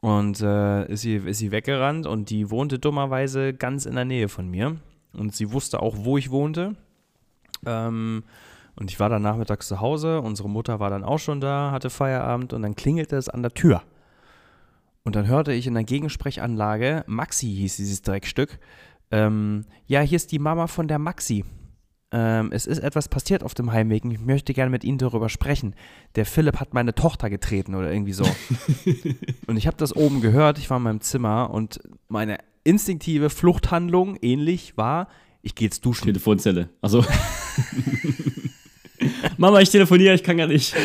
und äh, ist, sie, ist sie weggerannt und die wohnte dummerweise ganz in der Nähe von mir. Und sie wusste auch, wo ich wohnte. Ähm, und ich war dann nachmittags zu Hause. Unsere Mutter war dann auch schon da, hatte Feierabend und dann klingelte es an der Tür. Und dann hörte ich in der Gegensprechanlage, Maxi hieß dieses Dreckstück, ähm, ja, hier ist die Mama von der Maxi. Ähm, es ist etwas passiert auf dem Heimweg und ich möchte gerne mit Ihnen darüber sprechen. Der Philipp hat meine Tochter getreten oder irgendwie so. (laughs) und ich habe das oben gehört, ich war in meinem Zimmer und meine instinktive Fluchthandlung ähnlich war, ich gehe jetzt duschen. Telefonzelle. Also. (laughs) Mama, ich telefoniere, ich kann gar nicht. (laughs)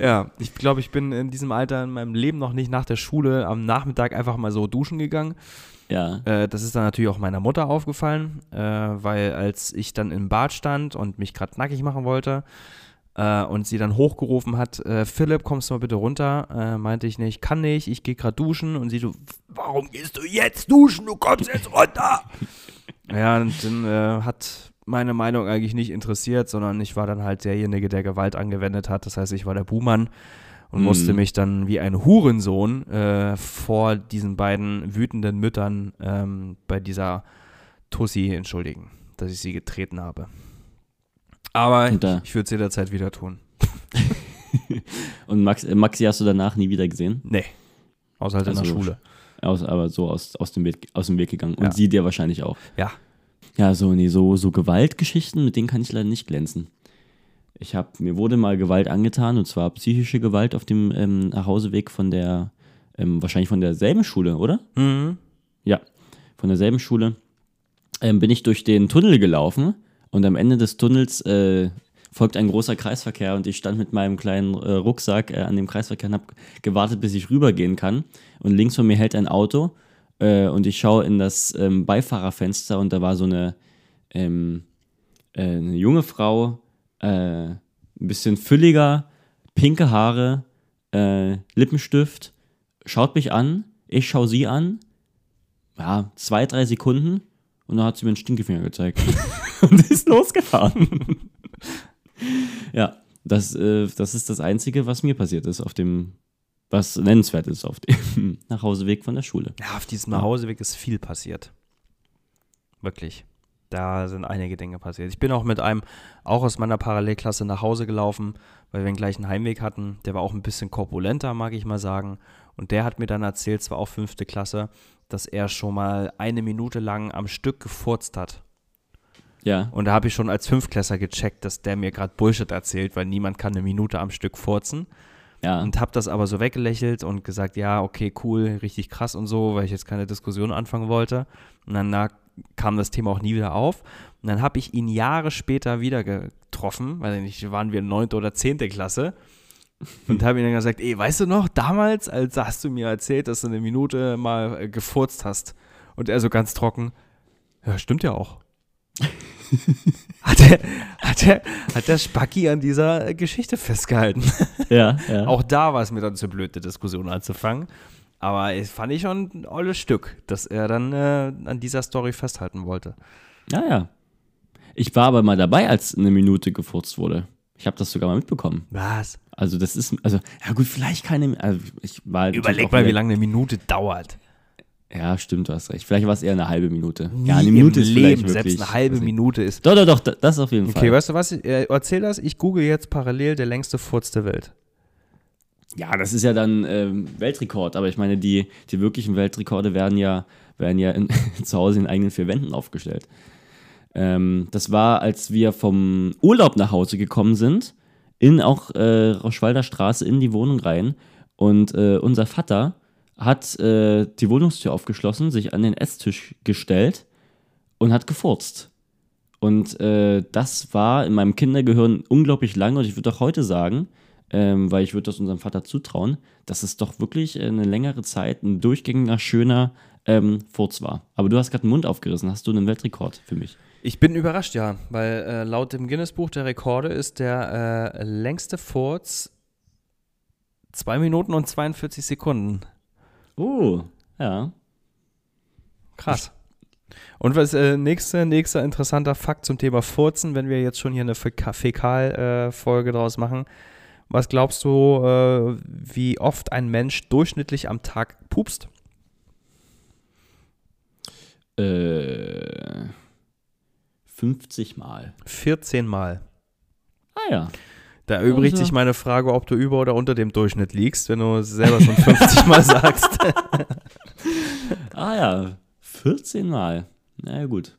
Ja, ich glaube, ich bin in diesem Alter in meinem Leben noch nicht nach der Schule am Nachmittag einfach mal so duschen gegangen. Ja. Äh, das ist dann natürlich auch meiner Mutter aufgefallen, äh, weil als ich dann im Bad stand und mich gerade nackig machen wollte äh, und sie dann hochgerufen hat, äh, Philipp, kommst du mal bitte runter, äh, meinte ich nicht, kann nicht, ich gehe gerade duschen und sie so, warum gehst du jetzt duschen, du kommst jetzt runter. (laughs) ja, und dann äh, hat meine Meinung eigentlich nicht interessiert, sondern ich war dann halt derjenige, der Gewalt angewendet hat. Das heißt, ich war der Buhmann und Mhm. musste mich dann wie ein Hurensohn äh, vor diesen beiden wütenden Müttern ähm, bei dieser Tussi entschuldigen, dass ich sie getreten habe. Aber da- ich würde es jederzeit wieder tun. (laughs) Und Max, äh, Maxi hast du danach nie wieder gesehen? Nee. Außer halt in der Also, Schule. Aus, aber so aus, aus, dem Weg, aus dem Weg gegangen. Und Ja. sie dir wahrscheinlich auch. Ja. Ja, so, nee, so, so Gewaltgeschichten, mit denen kann ich leider nicht glänzen. Ich habe, mir wurde mal Gewalt angetan, und zwar psychische Gewalt auf dem ähm, Nachhauseweg von der, ähm, wahrscheinlich von derselben Schule, oder? Mhm. Ja, von derselben Schule. Ähm, bin ich durch den Tunnel gelaufen und am Ende des Tunnels äh, folgt ein großer Kreisverkehr und ich stand mit meinem kleinen äh, Rucksack äh, an dem Kreisverkehr und habe gewartet, bis ich rübergehen kann. Und links von mir hält ein Auto äh, und ich schaue in das ähm, Beifahrerfenster und da war so eine, ähm, äh, eine junge Frau, äh, ein bisschen fülliger, pinke Haare, äh, Lippenstift, schaut mich an, ich schaue sie an, ja, zwei, drei Sekunden und dann hat sie mir einen Stinkefinger gezeigt (laughs) und ist losgefahren. (laughs) ja, das, äh, das ist das Einzige, was mir passiert ist auf dem, was nennenswert ist auf dem (laughs) Nachhauseweg von der Schule. Ja, auf diesem Nachhauseweg ist viel passiert. Wirklich. Da sind einige Dinge passiert. Ich bin auch mit einem, auch aus meiner Parallelklasse nach Hause gelaufen, weil wir den gleichen Heimweg hatten. Der war auch ein bisschen korpulenter, mag ich mal sagen. Und der hat mir dann erzählt, zwar auch fünfte Klasse, dass er schon mal eine Minute lang am Stück gefurzt hat. Ja, Und da habe ich schon als Fünftklässer gecheckt, dass der mir gerade Bullshit erzählt, weil niemand kann eine Minute am Stück furzen. ja. Und habe das aber so weggelächelt und gesagt, ja, okay, cool, richtig krass und so, weil ich jetzt keine Diskussion anfangen wollte. Und dann kam das Thema auch nie wieder auf. Und dann habe ich ihn Jahre später wieder getroffen, weil nicht, waren wir neunte oder zehnte Klasse. Und habe ihm dann gesagt, ey, weißt du noch, damals, als hast du mir erzählt, dass du eine Minute mal äh, gefurzt hast. Und er so ganz trocken, ja, stimmt ja auch. (laughs) hat, der, hat, der, hat der Spacki an dieser Geschichte festgehalten. ja, ja. Auch da war es mir dann zu blöd, die Diskussion anzufangen. Aber es fand ich schon ein olles Stück, dass er dann äh, an dieser Story festhalten wollte. Ja, ja. Ich war aber mal dabei, als eine Minute gefurzt wurde. Ich habe das sogar mal mitbekommen. Was? Also das ist, also, ja gut, vielleicht keine, also ich war Überleg mal, wie lange eine Minute dauert. Ja, stimmt, du hast recht. Vielleicht war es eher eine halbe Minute. Nie ja, eine Minute im ist Leben, vielleicht wirklich, selbst eine halbe. Minute ist. Doch, doch, doch, da- das auf jeden Okay, Fall. weißt du was? Äh, erzähl das. Ich google jetzt parallel der längste Furz der Welt. Ja, das ist ja dann ähm, Weltrekord, aber ich meine, die, die wirklichen Weltrekorde werden ja, werden ja in, (laughs) zu Hause in eigenen vier Wänden aufgestellt. Ähm, das war, als wir vom Urlaub nach Hause gekommen sind, in auch äh, Rauschwalder Straße in die Wohnung rein. Und äh, unser Vater hat äh, die Wohnungstür aufgeschlossen, sich an den Esstisch gestellt und hat gefurzt. Und äh, das war in meinem Kindergehirn unglaublich lange und ich würde auch heute sagen, ähm, weil ich würde das unserem Vater zutrauen, dass es doch wirklich äh, eine längere Zeit ein durchgängiger, schöner ähm, Furz war. Aber du hast gerade den Mund aufgerissen. Hast du einen Weltrekord für mich? Ich bin überrascht, ja, weil äh, laut dem Guinness-Buch der Rekorde ist der äh, längste Furz 2 Minuten und 42 Sekunden. Oh, ja. Krass. Und was äh, nächster, nächster interessanter Fakt zum Thema Furzen, wenn wir jetzt schon hier eine Fäkal-Folge äh, draus machen. Was glaubst du, äh, wie oft ein Mensch durchschnittlich am Tag pupst? Äh, 50 Mal. 14 Mal. Ah ja. Da erübrigt Also- sich meine Frage, ob du über oder unter dem Durchschnitt liegst, wenn du selber schon 50 Mal (laughs) sagst. Ah ja, 14 Mal. Na ja, gut.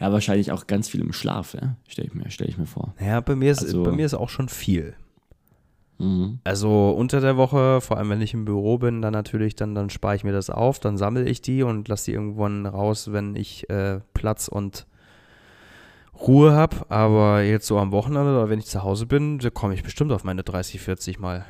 Ja, wahrscheinlich auch ganz viel im Schlaf, ja? Stelle ich, mir- stell ich mir vor. Ja, bei mir, ist, Also- bei mir ist auch schon viel. Mhm. Also unter der Woche, vor allem wenn ich im Büro bin, dann natürlich, dann, dann spare ich mir das auf, dann sammle ich die und lasse die irgendwann raus, wenn ich äh, Platz und Ruhe habe. Aber jetzt so am Wochenende oder wenn ich zu Hause bin, da komme ich bestimmt auf meine 30, 40 Mal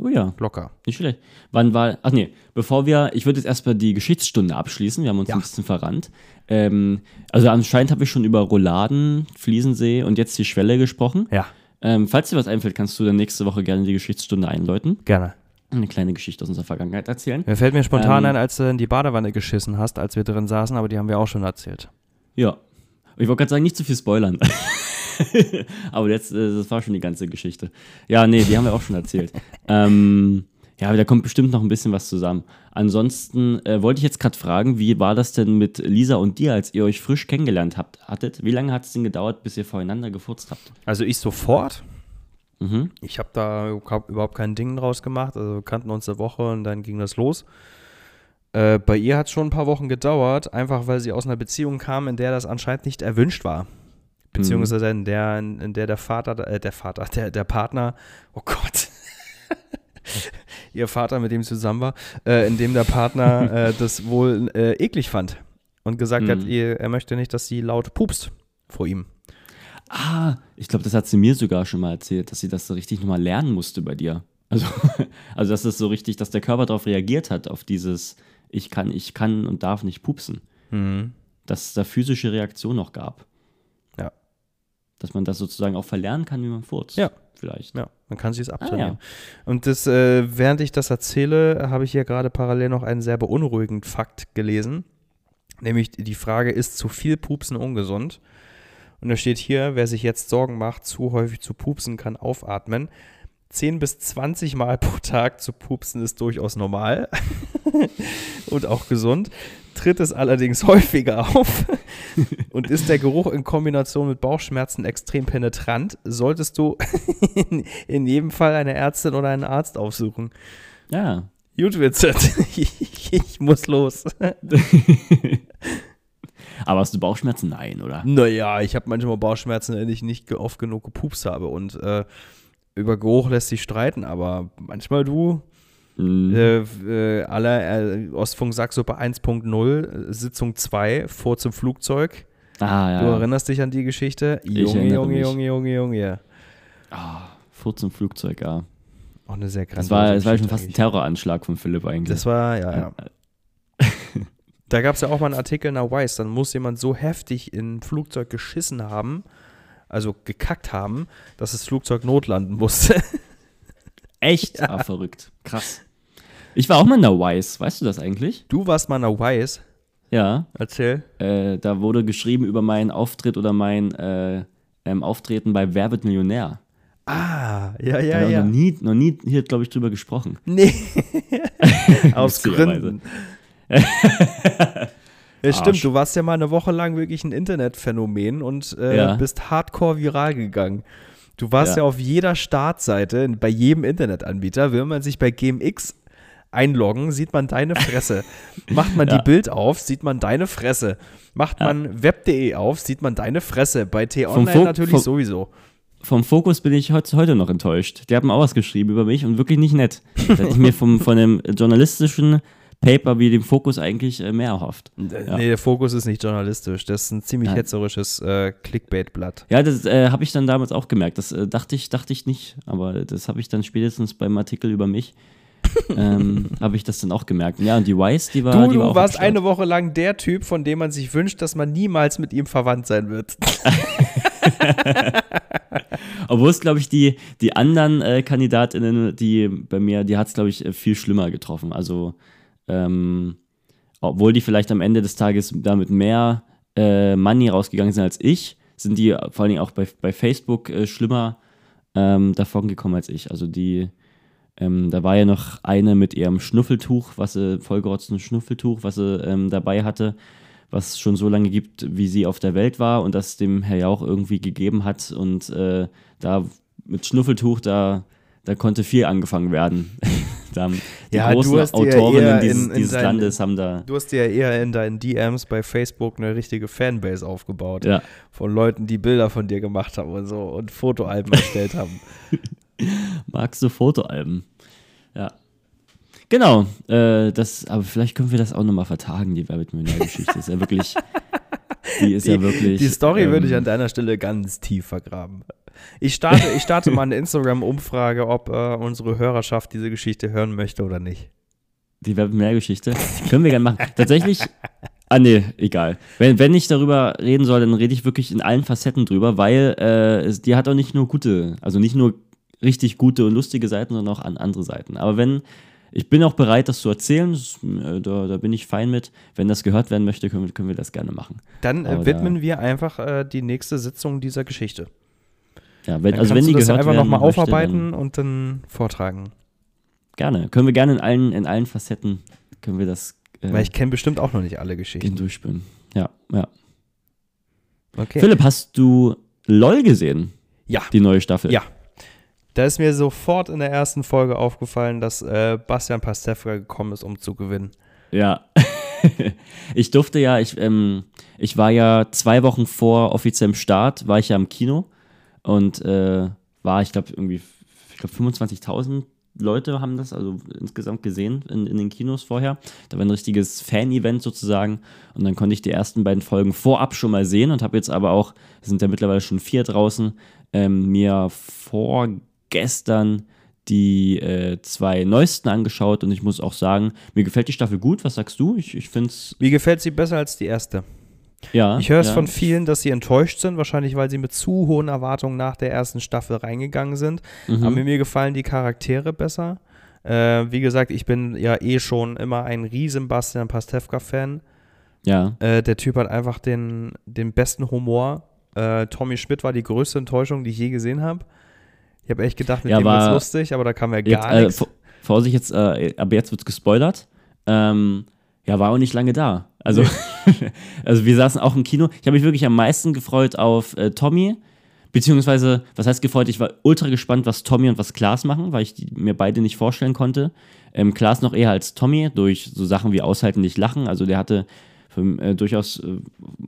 Oh ja, locker. nicht schlecht. Wann war, ach nee, bevor wir, ich würde jetzt erstmal die Geschichtsstunde abschließen, wir haben uns Ja. ein bisschen verrannt. Ähm, also anscheinend habe ich schon über Rouladen, Fliesensee und jetzt die Schwelle gesprochen. Ja, Ähm, falls dir was einfällt, kannst du dann nächste Woche gerne die Geschichtsstunde einläuten. gerne. Eine kleine Geschichte aus unserer Vergangenheit erzählen. Mir fällt mir spontan Ähm, ein, als du in die Badewanne geschissen hast, als wir drin saßen, aber die haben wir auch schon erzählt. Ja. Ich wollte gerade sagen, nicht zu viel spoilern. (laughs) Aber jetzt, äh, das war schon die ganze Geschichte. Ja, nee, die haben wir auch schon erzählt. (laughs) ähm, ja, aber da kommt bestimmt noch ein bisschen was zusammen. Ansonsten äh, wollte ich jetzt gerade fragen, wie war das denn mit Lisa und dir, als ihr euch frisch kennengelernt habt, hattet? Wie lange hat es denn gedauert, bis ihr voreinander gefurzt habt? Also ich sofort. Mhm. Ich habe da überhaupt kein Ding draus gemacht. Also wir kannten uns eine Woche und dann ging das los. Äh, bei ihr hat es schon ein paar Wochen gedauert, einfach weil sie aus einer Beziehung kam, in der das anscheinend nicht erwünscht war. Beziehungsweise in der, in, in der der Vater, äh, der Vater, der, der Partner, oh Gott, (laughs) (laughs) ihr Vater, mit dem sie zusammen war, äh, in dem der Partner äh, (laughs) das wohl äh, eklig fand und gesagt hat, Mhm. ihr, er möchte nicht, dass sie laut pupst vor ihm. Ah, ich glaube, das hat sie mir sogar schon mal erzählt, dass sie das so richtig nochmal lernen musste bei dir. Also, (laughs) also dass es so richtig, dass der Körper darauf reagiert hat, auf dieses Ich kann, ich kann und darf nicht pupsen. Mhm. Dass es da physische Reaktion noch gab. Dass man das sozusagen auch verlernen kann, wie man furzt. Ja. Vielleicht. Ja, man kann sich es abtrainieren. ja. Und das, äh, während ich das erzähle, habe ich hier gerade parallel noch einen sehr beunruhigenden Fakt gelesen. Nämlich die Frage, ist zu viel Pupsen ungesund? Und da steht hier, wer sich jetzt Sorgen macht, zu häufig zu pupsen, kann aufatmen. 10 bis 20 Mal pro Tag zu pupsen ist durchaus normal (laughs) und auch gesund. Tritt es allerdings häufiger auf (laughs) und ist der Geruch in Kombination mit Bauchschmerzen extrem penetrant, solltest du in, jedem Fall eine Ärztin oder einen Arzt aufsuchen. Ja. Gut, Vincent, (laughs) ich, muss los. Aber hast du Bauchschmerzen? Nein, oder? Naja, ich habe manchmal Bauchschmerzen, wenn ich nicht oft genug gepupst habe. Und äh, über Geruch lässt sich streiten, aber manchmal du, Mhm. äh, äh, aller äh, Ostfunk Sacksuppe 1.0, äh, Sitzung 2, vor zum Flugzeug. ah, ja. Du erinnerst dich an die Geschichte? Junge, Junge. Junge, Junge, Junge. Ah, Furz im Flugzeug, ja. Auch eine sehr Das war, das war schon Geschichte fast ein. Terroranschlag von Philipp eigentlich. Das war, ja, ja. (laughs) Da gab es ja auch mal einen Artikel in der Weiß, dann muss jemand so heftig im Flugzeug geschissen haben, also gekackt haben, dass das Flugzeug notlanden musste. (laughs) Echt? Ah, verrückt. Krass. Ich war auch mal in der Wise, weißt du das eigentlich? Du warst mal in der Weiß. Ja. Erzähl. Äh, da wurde geschrieben über meinen Auftritt oder mein äh, ähm, Auftreten bei Wer wird Millionär. Ah, ja, Da ja, wir ja. noch nie, noch nie hier, glaube ich, drüber gesprochen. Nee. (laughs) (laughs) Aus. Gründen. Ja, stimmt, du warst ja mal eine Woche lang wirklich ein Internetphänomen und äh, Ja. bist hardcore viral gegangen. Du warst ja. Ja. auf jeder Startseite bei jedem Internetanbieter. Wenn man sich bei GMX einloggen, sieht man deine Fresse. (laughs) Macht man Ja. die Bild auf, sieht man deine Fresse. Macht man web.de auf, sieht man deine Fresse. Bei T-Online natürlich vom- sowieso. Vom Fokus bin ich heute, noch enttäuscht. Die haben auch was geschrieben über mich und wirklich nicht nett. (laughs) Da hätte ich mir vom, von einem journalistischen Paper wie dem Fokus eigentlich äh, mehr erhofft. Ja. Nee, der Fokus ist nicht journalistisch. Das ist ein ziemlich Nein. hetzerisches äh, Clickbait-Blatt. Ja, das äh, habe ich dann damals auch gemerkt. Das äh, dachte ich, dachte ich nicht, aber das habe ich dann spätestens beim Artikel über mich (laughs) ähm, habe ich das dann auch gemerkt. Ja, und die Wise, die war. Du, die war du warst eine Woche lang der Typ, von dem man sich wünscht, dass man niemals mit ihm verwandt sein wird. (laughs) (laughs) Obwohl es, glaube ich, die, die anderen äh, KandidatInnen, die bei mir, die hat es, glaube ich, äh, viel schlimmer getroffen. Also, ähm, obwohl die vielleicht am Ende des Tages damit mehr äh, Money rausgegangen sind als ich, sind die vor allen Dingen auch bei, bei Facebook äh, schlimmer ähm, davon gekommen als ich. Also die, ähm, da war ja noch eine mit ihrem Schnuffeltuch, was sie, vollgerotzten Schnuffeltuch, was sie ähm, dabei hatte, was schon so lange gibt, wie sie auf der Welt war und das dem Herr Jauch irgendwie gegeben hat. Und äh, da mit Schnuffeltuch, da, da konnte viel angefangen werden. (laughs) haben die Ja, du großen Autorinnen eher dieses, in- in dieses dein- Landes haben da. Du hast dir ja eher in deinen DMs bei Facebook eine richtige Fanbase aufgebaut. Ja, Von Leuten, die Bilder von dir gemacht haben und so und Fotoalben erstellt haben. (laughs) magst du Fotoalben? Ja. Genau, äh, das, aber vielleicht können wir das auch nochmal vertagen, die Wer wird Millionär-Geschichte. Ist ja wirklich, die ist ja wirklich. Die Story würde ich ähm, an deiner Stelle ganz tief vergraben. Ich starte, ich starte (laughs) mal eine Instagram-Umfrage, ob äh, unsere Hörerschaft diese Geschichte hören möchte oder nicht. Die Millionär-Geschichte. Können wir gerne machen. Tatsächlich. Ah, nee, egal. Wenn, wenn ich darüber reden soll, dann rede ich wirklich in allen Facetten drüber, weil äh, es, die hat auch nicht nur gute, also nicht nur richtig gute und lustige Seiten, sondern auch an andere Seiten. Aber wenn, ich bin auch bereit, das zu erzählen, das, äh, da, da bin ich fein mit. Wenn das gehört werden möchte, können, wir- können wir das gerne machen. Dann äh, widmen wir einfach äh, die nächste Sitzung dieser Geschichte. Ja, wenn, Dann also wenn die gehört einfach werden nochmal aufarbeiten dann und dann vortragen. Gerne. Können wir gerne in allen, in allen Facetten, können wir das äh, Weil ich kenne bestimmt auch noch nicht alle Geschichten. durchspüren. Ja, ja. Okay. Philipp, hast du LOL gesehen? Ja. Die neue Staffel? Ja. Da ist mir sofort in der ersten Folge aufgefallen, dass äh, Bastian Pastewka gekommen ist, um zu gewinnen. Ja. (laughs) ich durfte ja, ich, ähm, ich war ja zwei Wochen vor offiziellem Start, war ich ja im Kino und äh, war, ich glaube, irgendwie, ich glaube, 25.000 Leute haben das also insgesamt gesehen in, in den Kinos vorher. Da war ein richtiges Fan-Event sozusagen und dann konnte ich die ersten beiden Folgen vorab schon mal sehen und habe jetzt aber auch, es sind ja mittlerweile schon vier draußen, ähm, mir vorgestern die äh, zwei neuesten angeschaut und ich muss auch sagen, mir gefällt die Staffel gut. Was sagst du? Ich, ich finde es, Mir gefällt sie besser als die erste. Ja. Ich höre es ja. von vielen, dass sie enttäuscht sind, wahrscheinlich weil sie mit zu hohen Erwartungen nach der ersten Staffel reingegangen sind. Mhm. Aber mir gefallen die Charaktere besser. Äh, wie gesagt, ich bin ja eh schon immer ein riesen Bastian Pastewka-Fan. Ja, Äh, der Typ hat einfach den, den besten Humor. Äh, Tommy Schmidt war die größte Enttäuschung, die ich je gesehen habe. Ich habe echt gedacht, mit Ja, dem war- lustig, aber da kam ja gar äh, nichts. vor- Vorsicht jetzt, äh, aber jetzt wird gespoilert. Ähm, ja, war auch nicht lange da. Also, (laughs) also wir saßen auch im Kino. Ich habe mich wirklich am meisten gefreut auf äh, Tommy. Beziehungsweise, was heißt gefreut? Ich war ultra gespannt, was Tommy und was Klaas machen, weil ich die, mir beide nicht vorstellen konnte. Ähm, Klaas noch eher als Tommy, durch so Sachen wie Aushalten, nicht lachen. Also der hatte für, äh, durchaus äh,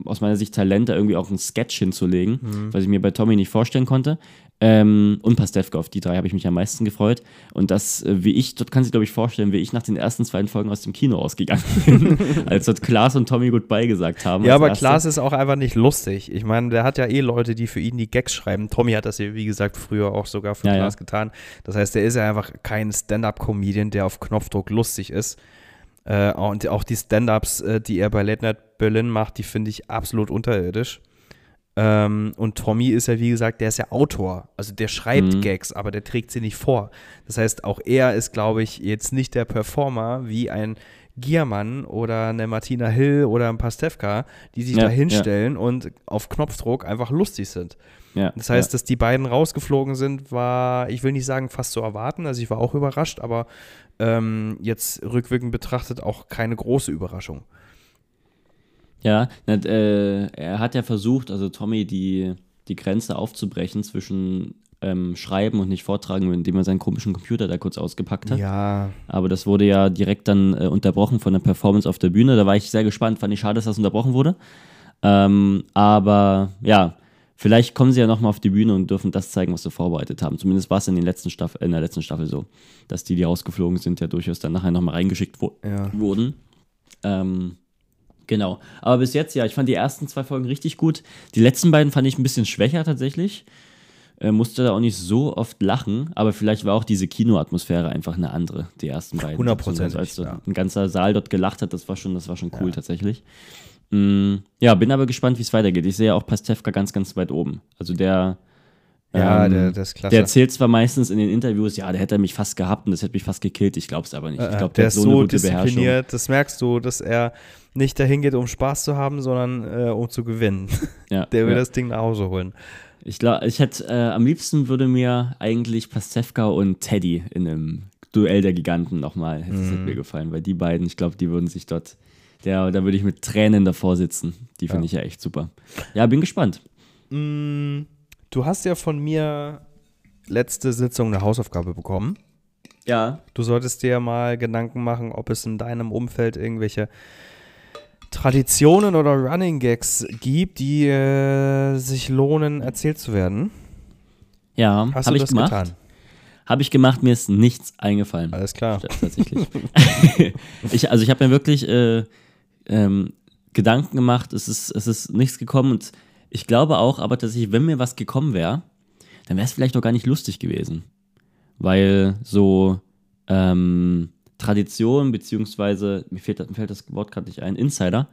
aus meiner Sicht Talent, da irgendwie auch einen Sketch hinzulegen, was ich mir bei Tommy nicht vorstellen konnte. Ähm, und Pastewka, auf die drei habe ich mich am meisten gefreut. Und das, äh, wie ich, dort kann sich, glaube ich, vorstellen, wie ich nach den ersten zwei Folgen aus dem Kino ausgegangen (laughs) bin, als dort Klaas und Tommy Goodbye gesagt haben. Ja, aber erste. Klaas ist auch einfach nicht lustig. Ich meine, der hat ja eh Leute, die für ihn die Gags schreiben. Tommy hat das ja, wie gesagt, früher auch sogar für Ja, ja. Klaas getan. Das heißt, der ist ja einfach kein Stand-Up-Comedian, der auf Knopfdruck lustig ist. Äh, und auch die Stand-Ups, äh, die er bei Late Night Berlin macht, die finde ich absolut unterirdisch. Ähm, und Tommy ist ja, wie gesagt, der ist ja Autor. Also der schreibt Mhm. Gags, aber der trägt sie nicht vor. Das heißt, auch er ist, glaube ich, jetzt nicht der Performer wie ein Giermann oder eine Martina Hill oder ein Pastewka, die sich Ja, da hinstellen und auf Knopfdruck einfach lustig sind. ja, Das heißt, dass die beiden rausgeflogen sind, war, ich will nicht sagen, fast zu erwarten. Also ich war auch überrascht, aber ähm, jetzt rückwirkend betrachtet auch keine große Überraschung. Ja, äh, er hat ja versucht, also Tommy, die, die Grenze aufzubrechen zwischen ähm, Schreiben und nicht Vortragen, indem er seinen komischen Computer da kurz ausgepackt hat. Ja, Aber das wurde ja direkt dann äh, unterbrochen von der Performance auf der Bühne. Da war ich sehr gespannt. Fand ich schade, dass das unterbrochen wurde. Ähm, aber ja, vielleicht kommen sie ja nochmal auf die Bühne und dürfen das zeigen, was sie vorbereitet haben. Zumindest war es in, den letzten Staff in der letzten Staffel so, dass die, die rausgeflogen sind, ja durchaus dann nachher nochmal reingeschickt wo ja. wurden. Ähm, genau. Aber bis jetzt, ja, ich fand die ersten zwei Folgen richtig gut. Die letzten beiden fand ich ein bisschen schwächer tatsächlich. Äh, musste da auch nicht so oft lachen, aber vielleicht war auch diese Kinoatmosphäre einfach eine andere, die ersten beiden. Hundertprozentig, Also als ja. ein ganzer Saal dort gelacht hat, das war schon, das war schon cool tatsächlich. Mm, ja, bin aber gespannt, wie es weitergeht. Ich sehe auch Pastewka ganz, ganz weit oben. Also der. Ja, ähm, der, der ist klasse. Der erzählt zwar meistens in den Interviews, ja, der hätte mich fast gehabt und das hätte mich fast gekillt. Ich glaube es aber nicht. Ich Äh, glaube, der, der, ist so, so eine gute Beherrschung. diszipliniert, das merkst du, dass er nicht dahin geht, um Spaß zu haben, sondern äh, um zu gewinnen. (laughs) Ja, Der will ja. das Ding nach Hause holen. Ich glaube, ich hätte äh, am liebsten würde mir eigentlich Pastewka und Teddy in einem Duell der Giganten nochmal, hätte es Mhm. mir gefallen, weil die beiden, ich glaube, die würden sich dort, der, da würde ich mit Tränen davor sitzen. Die finde ich ja echt super. Ja, bin gespannt. Mm, Du hast ja von mir letzte Sitzung eine Hausaufgabe bekommen. Ja. Du solltest dir mal Gedanken machen, ob es in deinem Umfeld irgendwelche Traditionen oder Running Gags gibt, die äh, sich lohnen, erzählt zu werden. Ja, Hast habe du ich das gemacht. getan? Habe ich gemacht, mir ist nichts eingefallen. Alles klar. Tatsächlich. (laughs) ich, also ich habe mir wirklich äh, ähm, Gedanken gemacht, es ist, es ist nichts gekommen und ich glaube auch, aber tatsächlich, wenn mir was gekommen wäre, dann wäre es vielleicht auch gar nicht lustig gewesen. Weil so ähm, Tradition, beziehungsweise, mir fehlt, mir fällt das Wort gerade nicht ein, Insider,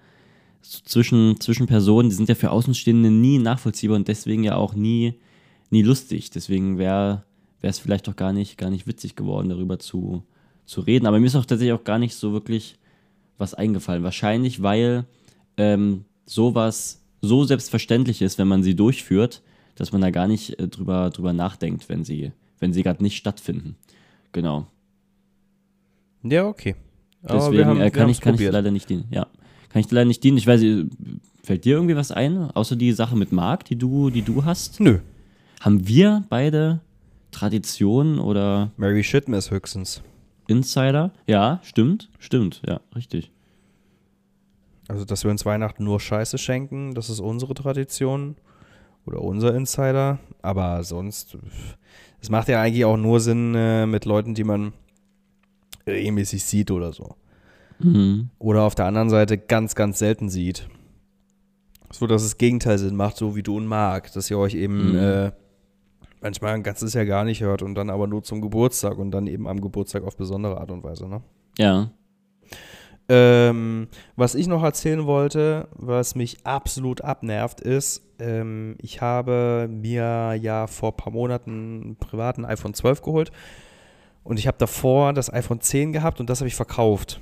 so zwischen, zwischen Personen, die sind ja für Außenstehende nie nachvollziehbar und deswegen ja auch nie, nie lustig. Deswegen wäre es vielleicht auch gar nicht, gar nicht witzig geworden, darüber zu, zu reden. Aber mir ist auch tatsächlich auch gar nicht so wirklich was eingefallen. Wahrscheinlich, weil ähm, sowas so selbstverständlich ist, wenn man sie durchführt, dass man da gar nicht äh, drüber, drüber nachdenkt, wenn sie, wenn sie gerade nicht stattfinden. Genau. Ja, okay. Aber Deswegen haben, äh, kann, ich, kann ich leider nicht dienen. Ja. Kann ich leider nicht dienen. Ich weiß, äh, fällt dir irgendwie was ein, außer die Sache mit Marc, die du, die du hast? Nö. Haben wir beide Traditionen oder Mary Shitmess höchstens. Insider? Ja, stimmt, stimmt, ja, richtig. Also, dass wir uns Weihnachten nur Scheiße schenken, das ist unsere Tradition. Oder unser Insider. Aber sonst, es macht ja eigentlich auch nur Sinn äh, mit Leuten, die man regelmäßig sieht oder so. Mhm. Oder auf der anderen Seite ganz, ganz selten sieht. So, dass das Gegenteil Sinn macht, so wie du und Marc, dass ihr euch eben Mhm. äh, manchmal ein ganzes Jahr gar nicht hört und dann aber nur zum Geburtstag und dann eben am Geburtstag auf besondere Art und Weise, ne? Ja. Ähm, was ich noch erzählen wollte, was mich absolut abnervt, ist, ähm, ich habe mir ja vor ein paar Monaten einen privaten iPhone 12 geholt und ich habe davor das iPhone 10 gehabt und das habe ich verkauft.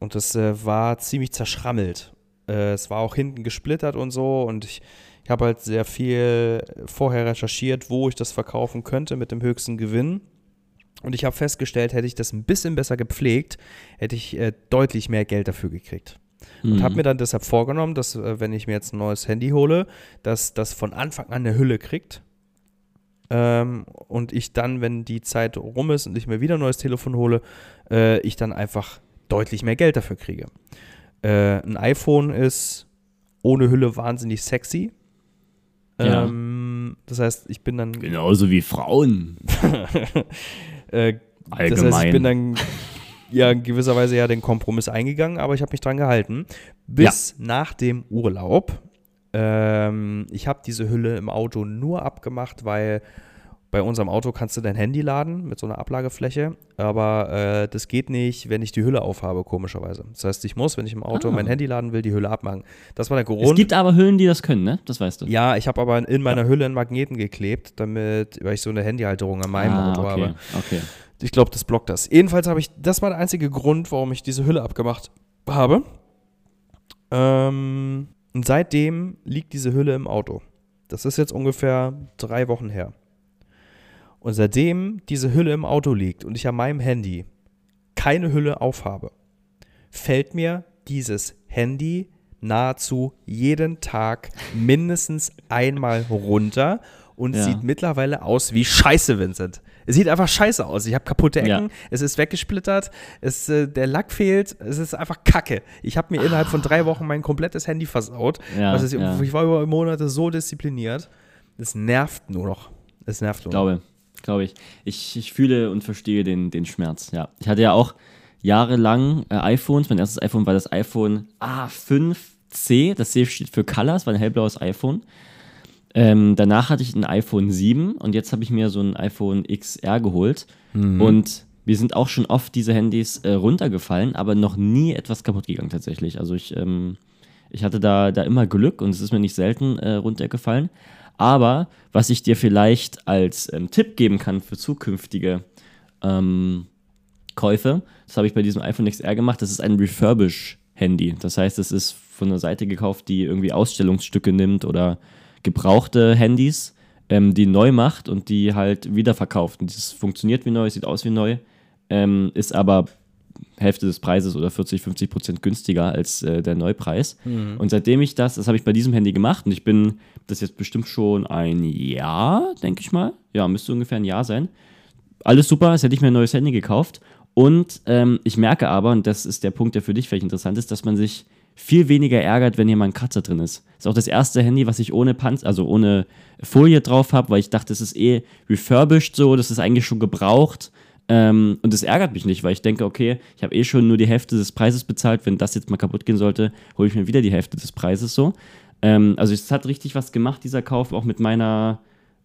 Und das äh, war ziemlich zerschrammelt. Äh, es war auch hinten gesplittert und so und ich, ich habe halt sehr viel vorher recherchiert, wo ich das verkaufen könnte mit dem höchsten Gewinn. Und ich habe festgestellt, hätte ich das ein bisschen besser gepflegt, hätte ich äh, deutlich mehr Geld dafür gekriegt. Und Mhm. habe mir dann deshalb vorgenommen, dass, äh, wenn ich mir jetzt ein neues Handy hole, dass das von Anfang an eine Hülle kriegt. Ähm, und ich dann, wenn die Zeit rum ist und ich mir wieder ein neues Telefon hole, äh, ich dann einfach deutlich mehr Geld dafür kriege. Äh, ein iPhone ist ohne Hülle wahnsinnig sexy. Ja. Ähm, das heißt, ich bin dann Genauso wie Frauen. (laughs) äh, das heißt, ich Allgemein. bin dann ja in gewisser Weise ja den Kompromiss eingegangen, aber ich habe mich dran gehalten. Bis nach dem Urlaub. Ähm, ich habe diese Hülle im Auto nur abgemacht, weil bei unserem Auto kannst du dein Handy laden mit so einer Ablagefläche, aber äh, das geht nicht, wenn ich die Hülle aufhabe, komischerweise. Das heißt, ich muss, wenn ich im Auto Ah. mein Handy laden will, die Hülle abmachen. Das war der Grund. Es gibt aber Hüllen, die das können, ne? Das weißt du. ja, ich habe aber in meiner Hülle einen Magneten geklebt, damit, weil ich so eine Handyhalterung an meinem ah, Auto okay. habe. Okay. Ich glaube, das blockt das. Jedenfalls habe ich, das war der einzige Grund, warum ich diese Hülle abgemacht habe. Ähm, und seitdem liegt diese Hülle im Auto. Das ist jetzt ungefähr drei Wochen her. Und seitdem diese Hülle im Auto liegt und ich an meinem Handy keine Hülle aufhabe, fällt mir dieses Handy nahezu jeden Tag mindestens einmal runter und Ja. sieht mittlerweile aus wie Scheiße, Vincent. Es sieht einfach scheiße aus. Ich habe kaputte Ecken, Ja. es ist weggesplittert, es, äh, der Lack fehlt, es ist einfach Kacke. Ich habe mir innerhalb von drei Wochen mein komplettes Handy versaut. Ja, ist. Ich war über Monate so diszipliniert. Es nervt nur noch. Es nervt nur noch. Glaube, glaube ich. ich. Ich fühle und verstehe den, den Schmerz, ja. Ich hatte ja auch jahrelang äh, iPhones. Mein erstes iPhone war das iPhone A5C. Das C steht für Colors, war ein hellblaues iPhone. Ähm, danach hatte ich ein iPhone 7 und jetzt habe ich mir so ein iPhone XR geholt. Und mir sind auch schon oft diese Handys äh, runtergefallen, aber noch nie etwas kaputt gegangen tatsächlich. Also ich, ähm, ich hatte da, da immer Glück und es ist mir nicht selten äh, runtergefallen. Aber was ich dir vielleicht als ähm, Tipp geben kann für zukünftige ähm, Käufe, das habe ich bei diesem iPhone XR gemacht, das ist ein Refurbish-Handy. Das heißt, es ist von einer Seite gekauft, die irgendwie Ausstellungsstücke nimmt oder gebrauchte Handys, ähm, die neu macht und die halt wiederverkauft. Und das funktioniert wie neu, sieht aus wie neu, ähm, ist aber Hälfte des Preises oder 40, 50 Prozent günstiger als äh, der Neupreis. Und seitdem ich das, das habe ich bei diesem Handy gemacht und ich bin das jetzt bestimmt schon ein Jahr, denke ich mal. Ja, müsste ungefähr ein Jahr sein. Alles super, als hätte ich mir ein neues Handy gekauft. Und ähm, ich merke aber, und das ist der Punkt, der für dich vielleicht interessant ist, dass man sich viel weniger ärgert, wenn hier mal ein Kratzer drin ist. Ist auch das erste Handy, was ich ohne Panz, also ohne Folie drauf habe, weil ich dachte, das ist eh refurbished so, das ist eigentlich schon gebraucht. Ähm, und das ärgert mich nicht, weil ich denke, okay, ich habe eh schon nur die Hälfte des Preises bezahlt. Wenn das jetzt mal kaputt gehen sollte, hole ich mir wieder die Hälfte des Preises so. Ähm, also es hat richtig was gemacht, dieser Kauf, auch mit meiner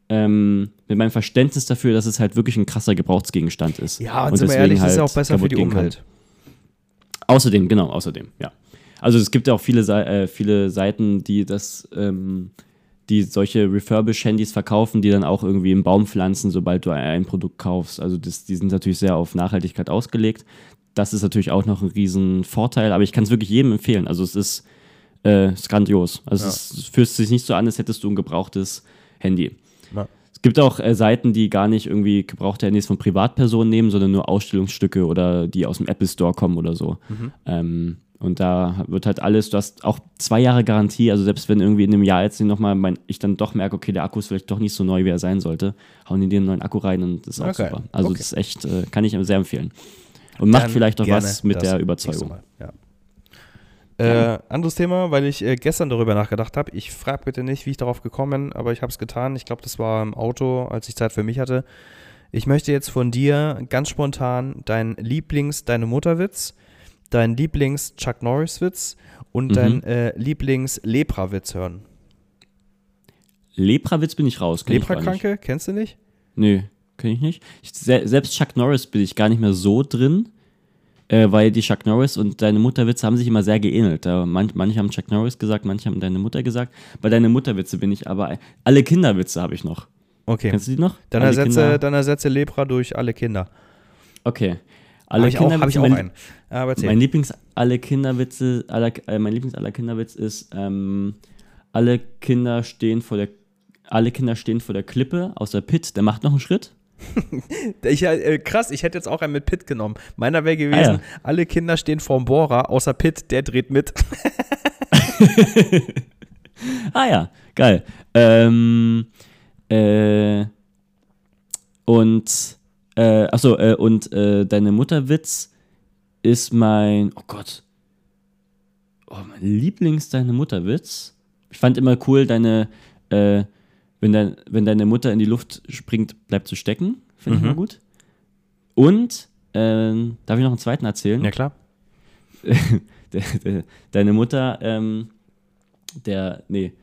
ähm, mit meinem Verständnis dafür, dass es halt wirklich ein krasser Gebrauchsgegenstand ist. Ja, und, sind wir ehrlich, das ist auch besser für die Umwelt. kann. Außerdem, genau, außerdem, ja. Also es gibt ja auch viele, äh, viele Seiten, die das, ähm, die solche Refurbish-Handys verkaufen, die dann auch irgendwie einen Baum pflanzen, sobald du ein Produkt kaufst. Also das, die sind natürlich sehr auf Nachhaltigkeit ausgelegt. Das ist natürlich auch noch ein riesen Vorteil, aber ich kann es wirklich jedem empfehlen. Also es ist, äh, ist grandios. Also Ja. es, es fühlt sich nicht so an, als hättest du ein gebrauchtes Handy. Ja. Es gibt auch äh, Seiten, die gar nicht irgendwie gebrauchte Handys von Privatpersonen nehmen, sondern nur Ausstellungsstücke oder die aus dem Apple Store kommen oder so. Ähm, und da wird halt alles, du hast auch zwei Jahre Garantie, also selbst wenn irgendwie in einem Jahr jetzt nochmal mein, ich dann doch merke, okay, der Akku ist vielleicht doch nicht so neu, wie er sein sollte, hauen die dir einen neuen Akku rein und das ist auch Okay, super. Also okay. das ist echt, äh, kann ich sehr empfehlen. Und macht Dann vielleicht auch gerne was mit der Überzeugung. Mal, Ja. Äh, anderes Thema, weil ich äh, gestern darüber nachgedacht habe. Ich frage bitte nicht, wie ich darauf gekommen bin, aber ich habe es getan. Ich glaube, das war im Auto, als ich Zeit für mich hatte. Ich möchte jetzt von dir ganz spontan deinen Lieblings-, deine Mutterwitz, deinen Lieblings-Chuck Norris-Witz und Mhm. deinen äh, Lieblings-Lepra-Witz hören. Leprawitz bin ich raus. Leprakranke, kennst du nicht? Nö, kenne ich nicht. Ich, se selbst Chuck Norris bin ich gar nicht mehr so drin, äh, weil die Chuck Norris und deine Mutterwitze haben sich immer sehr geähnelt. Man, manche haben Chuck Norris gesagt, manche haben deine Mutter gesagt. Bei deine Mutterwitze bin ich aber. Alle Kinderwitze habe ich noch. Okay. Kennst du die noch? Dann Alle ersetze, Kinder- dann ersetze Lepra durch alle Kinder. Okay. Alle Habe ich, auch, hab ich auch mein, einen. Aber erzähl. Mein Lieblings alle Kinderwitze, aller, äh, mein Lieblings aller Kinderwitz ist, ähm, alle Kinder stehen vor der alle Kinder stehen vor der Klippe außer Pitt, der macht noch einen Schritt. (laughs) Ich, äh, krass, ich hätte jetzt auch einen mit Pitt genommen. Meiner wäre gewesen, Ah, ja. alle Kinder stehen vorm Bohrer, außer Pitt, der dreht mit. (laughs) (laughs) Ah ja, geil. Ähm, äh, und, äh, achso, äh, und äh, deine Mutterwitz ist mein, oh Gott, oh, mein Lieblings deine Mutterwitz. Ich fand immer cool, deine, äh, wenn, dein, wenn deine Mutter in die Luft springt, bleibt sie stecken. Finde ich Mhm. immer gut. Und, ähm, darf ich noch einen zweiten erzählen? klar. (laughs) de, de, deine Mutter, ähm, der, nee,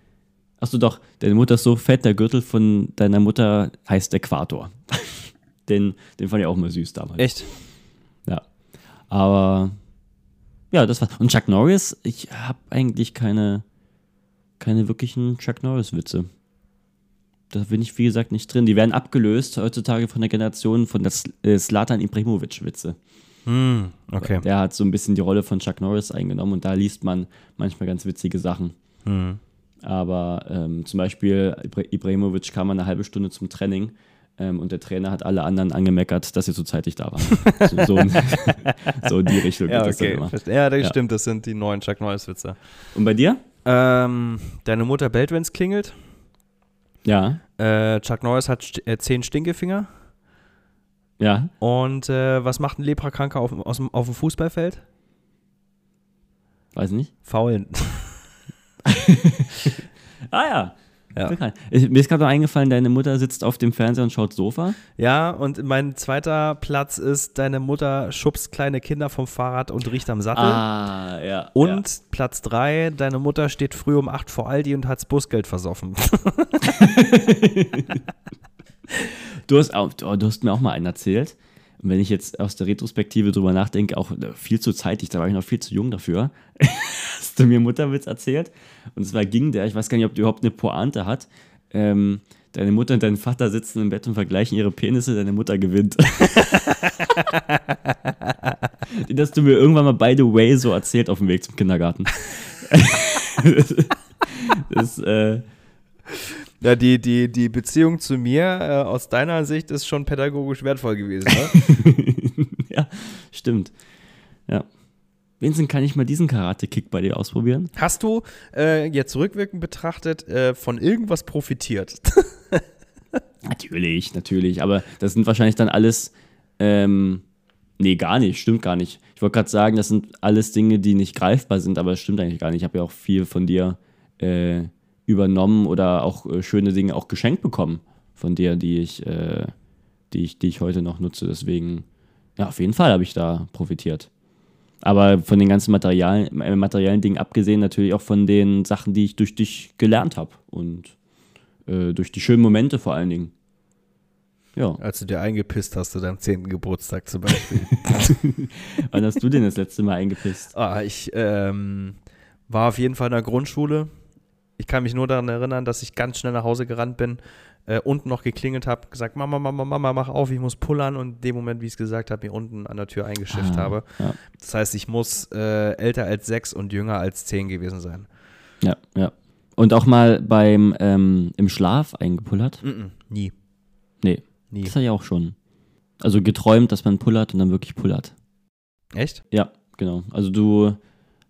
achso doch, deine Mutter ist so fett, der Gürtel von deiner Mutter heißt Äquator. (laughs) den, den fand ich auch mal süß damals. Echt? Ja. Aber, ja, das war, und Chuck Norris, ich habe eigentlich keine, keine wirklichen Chuck Norris-Witze. Da bin ich, wie gesagt, nicht drin. Die werden abgelöst heutzutage von der Generation von der äh, Slatan Ibrahimovic-Witze. Hm, okay. Der hat so ein bisschen die Rolle von Chuck Norris eingenommen und da liest man manchmal ganz witzige Sachen. Hm. Aber ähm, zum Beispiel Ibra Ibrahimovic kam eine halbe Stunde zum Training ähm, und der Trainer hat alle anderen angemeckert, dass sie zu zeitig da waren. (laughs) so, so, in, (laughs) so in die Richtung Ja, geht das dann okay. immer. Verste- Ja, das Ja. stimmt, das sind die neuen Chuck Norris-Witze. Und bei dir? Ähm, deine Mutter bellt, wenn's klingelt. Ja, Äh, Chuck Norris hat st äh, zehn Stinkefinger. ja. Und äh, was macht ein Leprakranker auf, aus auf dem Fußballfeld? Weiß nicht. Faulen. (laughs) Ah ja, Ja. Ich, mir ist gerade eingefallen, deine Mutter sitzt auf dem Fernseher und schaut Sofa. Ja, und mein zweiter Platz ist, deine Mutter schubst kleine Kinder vom Fahrrad und riecht am Sattel. Ah, ja. Und Platz drei, deine Mutter steht früh um 8 vor Aldi und hat's Busgeld versoffen. (laughs) Du hast, auch, du hast mir auch mal einen erzählt. Und wenn ich jetzt aus der Retrospektive drüber nachdenke, auch äh, viel zu zeitig, da war ich noch viel zu jung dafür, (laughs) hast du mir Mutterwitz erzählt. Und zwar ging der, ich weiß gar nicht, ob der überhaupt eine Pointe hat. Ähm, deine Mutter und dein Vater sitzen im Bett und vergleichen ihre Penisse, deine Mutter gewinnt. (laughs) Den hast du mir irgendwann mal, by the way, so erzählt auf dem Weg zum Kindergarten. (laughs) das, äh, Ja, die, die, die Beziehung zu mir äh, aus deiner Sicht ist schon pädagogisch wertvoll gewesen, ne? (laughs) ja, stimmt. Ja. Vincent, kann ich mal diesen Karate-Kick bei dir ausprobieren? Hast du äh, jetzt rückwirkend betrachtet äh, von irgendwas profitiert? (laughs) Natürlich, natürlich. Aber das sind wahrscheinlich dann alles. Ähm, nee, gar nicht. Stimmt gar nicht. Ich wollte gerade sagen, das sind alles Dinge, die nicht greifbar sind, aber es stimmt eigentlich gar nicht. Ich habe ja auch viel von dir äh, übernommen oder auch äh, schöne Dinge auch geschenkt bekommen von dir, die ich, äh, die ich, die ich heute noch nutze. Deswegen, ja, auf jeden Fall habe ich da profitiert. Aber von den ganzen Materialien, äh, materiellen Dingen abgesehen, natürlich auch von den Sachen, die ich durch dich gelernt habe. Und äh, durch die schönen Momente vor allen Dingen. Ja. Als du dir eingepisst hast zu deinem 10. Geburtstag zum Beispiel. (laughs) (laughs) Wann hast du denn das letzte Mal eingepisst? ah, ich ähm, war auf jeden Fall in der Grundschule. Ich kann mich nur daran erinnern, dass ich ganz schnell nach Hause gerannt bin, äh, unten noch geklingelt habe, gesagt, Mama, Mama, Mama, mach auf, ich muss pullern und in dem Moment, wie ich es gesagt habe, mir unten an der Tür eingeschifft Ah, habe. Ja, Das heißt, ich muss äh, älter als sechs und jünger als zehn gewesen sein. ja. ja. Und auch mal beim ähm, im Schlaf eingepullert? Mm-mm, nie. Nee, Nie. das hatte ich auch schon. Also geträumt, dass man pullert und dann wirklich pullert. Echt? Ja, genau. Also du,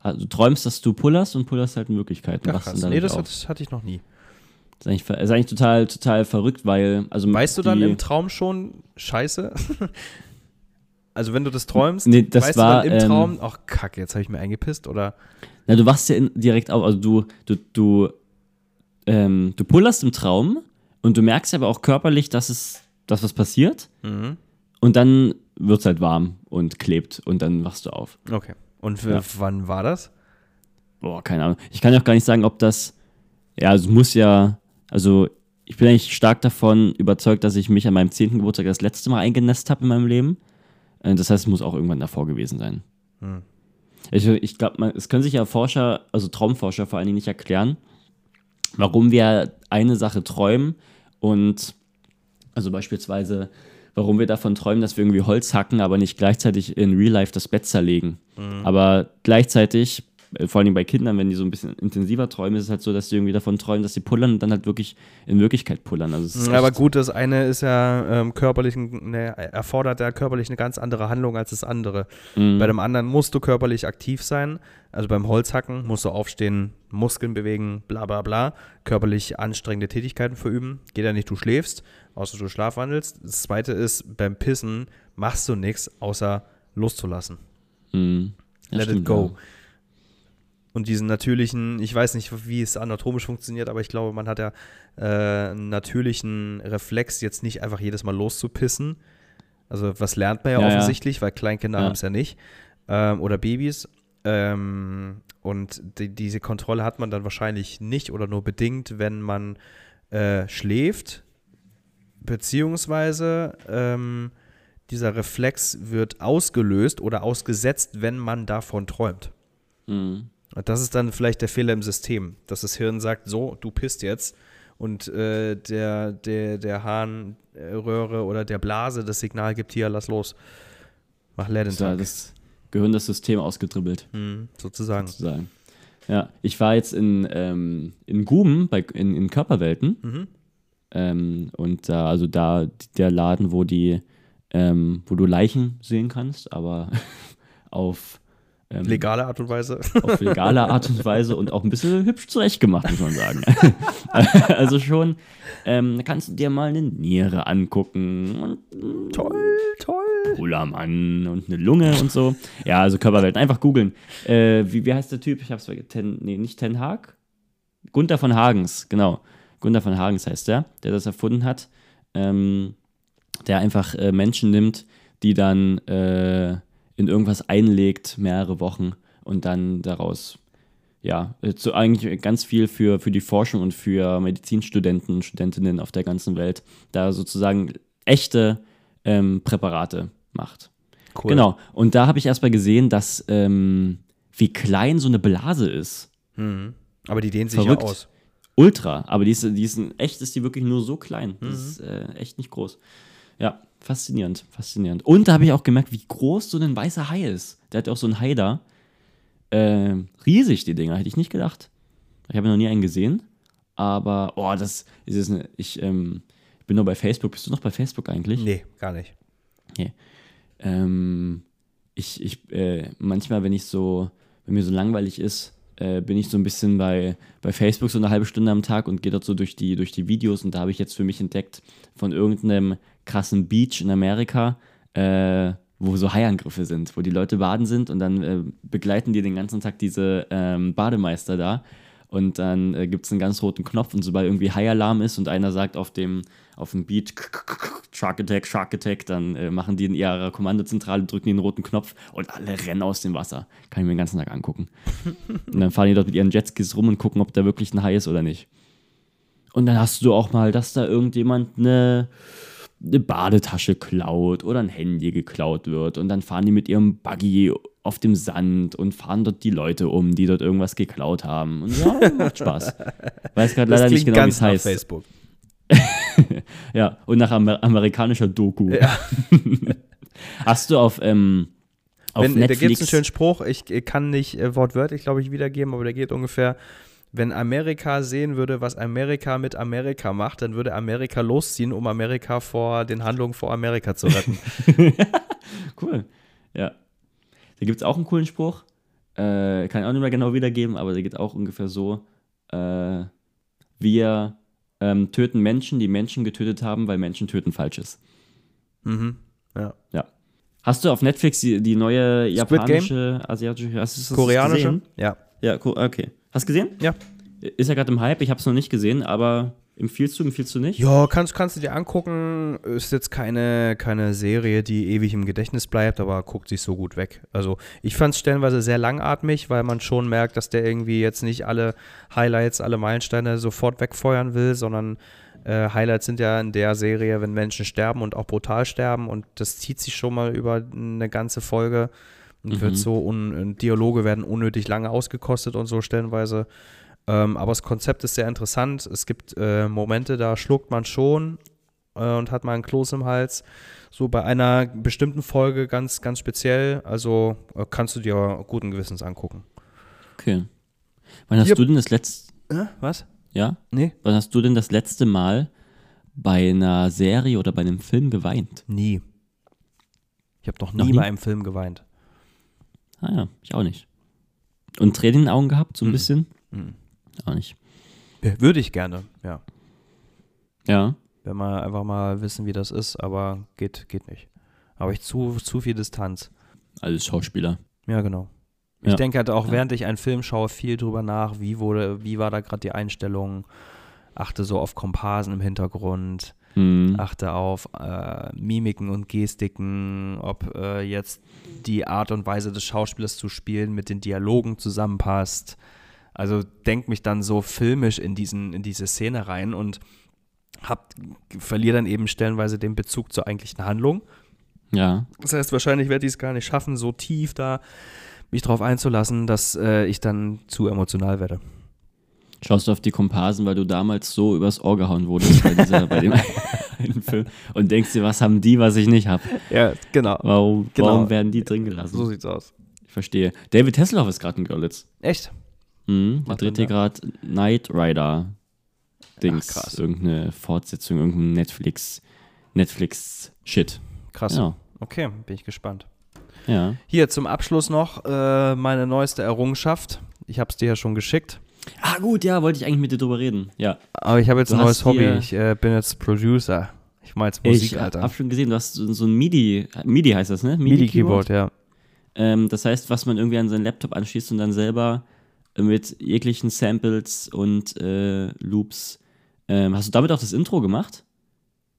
also du träumst, dass du pullerst und pullerst halt und Ach, krass. dann Nee, das, auf. hat, das hatte ich noch nie. ist eigentlich, ist eigentlich total, total verrückt, weil, also Weißt du dann im Traum schon Scheiße? (laughs) also wenn du das träumst, Nee, das weißt war, du dann im ähm, Traum, ach kacke, jetzt habe ich mir eingepisst oder Na, du wachst ja in, direkt auf, also du, du, du, ähm, du pullerst im Traum und du merkst aber auch körperlich, dass es, dass was passiert mhm. und dann wird es halt warm und klebt und dann wachst du auf. Okay. Und für, Ja. wann war das? Boah, keine Ahnung. Ich kann ja auch gar nicht sagen, ob das, ja, also es muss ja, also ich bin eigentlich stark davon überzeugt, dass ich mich an meinem 10. Geburtstag das letzte Mal eingenässt habe in meinem Leben. Äh, Das heißt, es muss auch irgendwann davor gewesen sein. Hm. Ich, ich glaube, es können sich ja Forscher, also Traumforscher vor allen Dingen nicht erklären, warum wir eine Sache träumen und also beispielsweise, warum wir davon träumen, dass wir irgendwie Holz hacken, aber nicht gleichzeitig in Real Life das Bett zerlegen. Aber gleichzeitig, vor allen Dingen bei Kindern, wenn die so ein bisschen intensiver träumen, ist es halt so, dass die irgendwie davon träumen, dass sie pullern und dann halt wirklich in Wirklichkeit pullern. Also ist Aber gut, das eine ist ja ähm, körperlich, ne, erfordert ja körperlich eine ganz andere Handlung als das andere. Mhm. Bei dem anderen musst du körperlich aktiv sein. Also beim Holzhacken musst du aufstehen, Muskeln bewegen, bla bla bla. Körperlich anstrengende Tätigkeiten verüben. Geht ja nicht, du schläfst, außer du schlafwandelst. Das zweite ist, beim Pissen machst du nichts, außer loszulassen. Mhm. Ja, Let stimmt, it go. ja. Und diesen natürlichen, ich weiß nicht, wie es anatomisch funktioniert, aber ich glaube, man hat ja äh, einen natürlichen Reflex, jetzt nicht einfach jedes Mal loszupissen. Also was lernt man ja, Ja, ja. offensichtlich, weil Kleinkinder Ja. haben es ja nicht. Ähm, oder Babys. Ähm, und die, diese Kontrolle hat man dann wahrscheinlich nicht oder nur bedingt, wenn man äh, schläft. Beziehungsweise ähm, dieser Reflex wird ausgelöst oder ausgesetzt, wenn man davon träumt. Mhm. Das ist dann vielleicht der Fehler im System, dass das Hirn sagt, so, du pisst jetzt und äh, der, der, der Harnröhre oder der Blase das Signal gibt, hier, lass los. Mach leer den Das, Gehirn das System ausgedribbelt. Hm, sozusagen. sozusagen. Ja, ich war jetzt in, ähm, in Guben, bei, in, in Körperwelten. Mhm. Ähm, und da, also da der Laden, wo die, ähm, wo du Leichen sehen kannst, aber (laughs) auf, ähm, Legale Art und Weise. auf legale Art und Weise und auch ein bisschen hübsch zurechtgemacht, muss man sagen. (laughs) also schon, ähm, da kannst du dir mal eine Niere angucken und toll, toll. Pullermann und eine Lunge und so. Ja, also Körperwelten. Einfach googeln. Äh, wie, wie heißt der Typ? Ich hab's vergessen. Ten, nee, nicht Ten Hag? Gunther von Hagens, genau. Gunther von Hagens heißt der, der das erfunden hat, ähm, der einfach äh, Menschen nimmt, die dann äh, in irgendwas einlegt, mehrere Wochen und dann daraus ja, zu eigentlich ganz viel für, für die Forschung und für Medizinstudenten und Studentinnen auf der ganzen Welt da sozusagen echte ähm, Präparate macht. Cool. Genau. Und da habe ich erstmal gesehen, dass ähm, wie klein so eine Blase ist. Mhm. Aber die dehnt sich Verrückt. ja aus. Ultra. Aber die ist, die ist echt ist die wirklich nur so klein. Das Mhm. ist äh, echt nicht groß. Ja, faszinierend, faszinierend. Und da habe ich auch gemerkt, wie groß so ein weißer Hai ist. Der hat ja auch so einen Hai da. Äh, riesig, die Dinger, hätte ich nicht gedacht. Ich habe noch nie einen gesehen. Aber, oh, das ist jetzt eine, ich, ähm, ich bin nur bei Facebook. Bist du noch bei Facebook eigentlich? Nee, gar nicht. Ähm, ich, ich, äh, manchmal, wenn ich so, wenn mir so langweilig ist, äh, bin ich so ein bisschen bei, bei Facebook so eine halbe Stunde am Tag und gehe dort so durch die, durch die Videos und da habe ich jetzt für mich entdeckt von irgendeinem krassen Beach in Amerika, äh, wo so Haiangriffe sind, wo die Leute baden sind und dann äh, begleiten die den ganzen Tag diese ähm, Bademeister da und dann äh, gibt es einen ganz roten Knopf und sobald irgendwie Haialarm ist und einer sagt auf dem, auf dem Beat Shark Attack, Shark Attack, dann äh, machen die in ihrer Kommandozentrale, drücken den roten Knopf und alle rennen aus dem Wasser. Kann ich mir den ganzen Tag angucken. (laughs) und dann fahren die dort mit ihren Jetskis rum und gucken, ob da wirklich ein Hai ist oder nicht. Und dann hast du auch mal, dass da irgendjemand eine, eine Badetasche klaut oder ein Handy geklaut wird und dann fahren die mit ihrem Buggy auf dem Sand und fahren dort die Leute um, die dort irgendwas geklaut haben. Und ja, (laughs) macht Spaß. Weiß gerade leider nicht genau, wie es heißt. Facebook. (laughs) Ja, und nach Amer amerikanischer Doku. (laughs) Hast du auf, ähm, auf Wenn, da gibt es Netflix... einen schönen Spruch, ich kann nicht äh, wortwörtlich, glaube ich, wiedergeben, aber der geht ungefähr, wenn Amerika sehen würde, was Amerika mit Amerika macht, dann würde Amerika losziehen, um Amerika vor den Handlungen vor Amerika zu retten. (laughs) Cool. Ja. Da gibt es auch einen coolen Spruch. Äh, kann ich auch nicht mehr genau wiedergeben, aber der geht auch ungefähr so. Äh, wir ähm, töten Menschen, die Menschen getötet haben, weil Menschen töten falsch ist. mhm. Ja. Ja. Hast du auf Netflix die, die neue japanische, asiatische, hast du das Koreanische? gesehen? Ja. Ja, okay. Hast du gesehen? Ja. Ist ja gerade im Hype, ich habe es noch nicht gesehen, aber empfiehlst du, empfiehlst du nicht? Ja, kannst, kannst du dir angucken. Ist jetzt keine, keine Serie, die ewig im Gedächtnis bleibt, aber guckt sich so gut weg. Also ich fand es stellenweise sehr langatmig, weil man schon merkt, dass der irgendwie jetzt nicht alle Highlights, alle Meilensteine sofort wegfeuern will, sondern äh, Highlights sind ja in der Serie, wenn Menschen sterben und auch brutal sterben und das zieht sich schon mal über eine ganze Folge und Mhm. wird so, un, Dialoge werden unnötig lange ausgekostet und so stellenweise. Ähm, aber das Konzept ist sehr interessant. Es gibt äh, Momente, da schluckt man schon äh, und hat mal einen Kloß im Hals. So bei einer bestimmten Folge ganz, ganz speziell. Also äh, kannst du dir guten Gewissens angucken. Okay. Wann hast Hier- du denn das letzte, was? ja? Nee. Wann hast du denn das letzte Mal bei einer Serie oder bei einem Film geweint? Nie. Ich habe noch nie, Noch nie? bei einem Film geweint. Ah ja, ich auch nicht. Und Tränen in den Augen gehabt, so ein Mhm. bisschen? Mhm. Auch nicht. Würde ich gerne, ja. Ja. Wenn wir einfach mal wissen, wie das ist, aber geht, geht nicht. Aber ich zu, zu viel Distanz. Alles Schauspieler. Ja, genau. Ich Ja. denke halt auch, während ich einen Film schaue, viel drüber nach, wie wurde, wie war da gerade die Einstellung, achte so auf Komparsen im Hintergrund, Hm. achte auf äh, Mimiken und Gestiken, ob äh, jetzt die Art und Weise des Schauspielers zu spielen mit den Dialogen zusammenpasst. Also denk mich dann so filmisch in, diesen, in diese Szene rein und hab, verliere dann eben stellenweise den Bezug zur eigentlichen Handlung. Ja. Das heißt, wahrscheinlich werde ich es gar nicht schaffen, so tief da mich drauf einzulassen, dass äh, ich dann zu emotional werde. Schaust du auf die Komparsen, weil du damals so übers Ohr gehauen wurdest bei, dieser, bei dem (laughs) einen Film und denkst dir, was haben die, was ich nicht habe? Ja, genau. Warum, Genau. warum werden die drin gelassen? So sieht's aus. Ich verstehe. David Hasselhoff ist gerade in Görlitz. Echt? Mhm, der dreht man hier gerade Knight Rider Dings. Ach, krass. Irgendeine Fortsetzung, irgendein Netflix, Netflix-Shit. Krass. Genau. Okay, bin ich gespannt. Ja. Hier zum Abschluss noch äh, meine neueste Errungenschaft. Ich habe es dir ja schon geschickt. Ah, gut, ja, wollte ich eigentlich mit dir drüber reden. Ja. Aber ich habe jetzt Du ein neues Hobby. Ich äh, bin jetzt Producer. Ich mache jetzt Musik, ich Alter. habe schon gesehen, du hast so, so ein MIDI, MIDI heißt das, ne? MIDI-Keyboard, ja. Ähm, das heißt, was man irgendwie an seinen Laptop anschließt und dann selber mit jeglichen Samples und äh, Loops Ähm, hast du damit auch das Intro gemacht?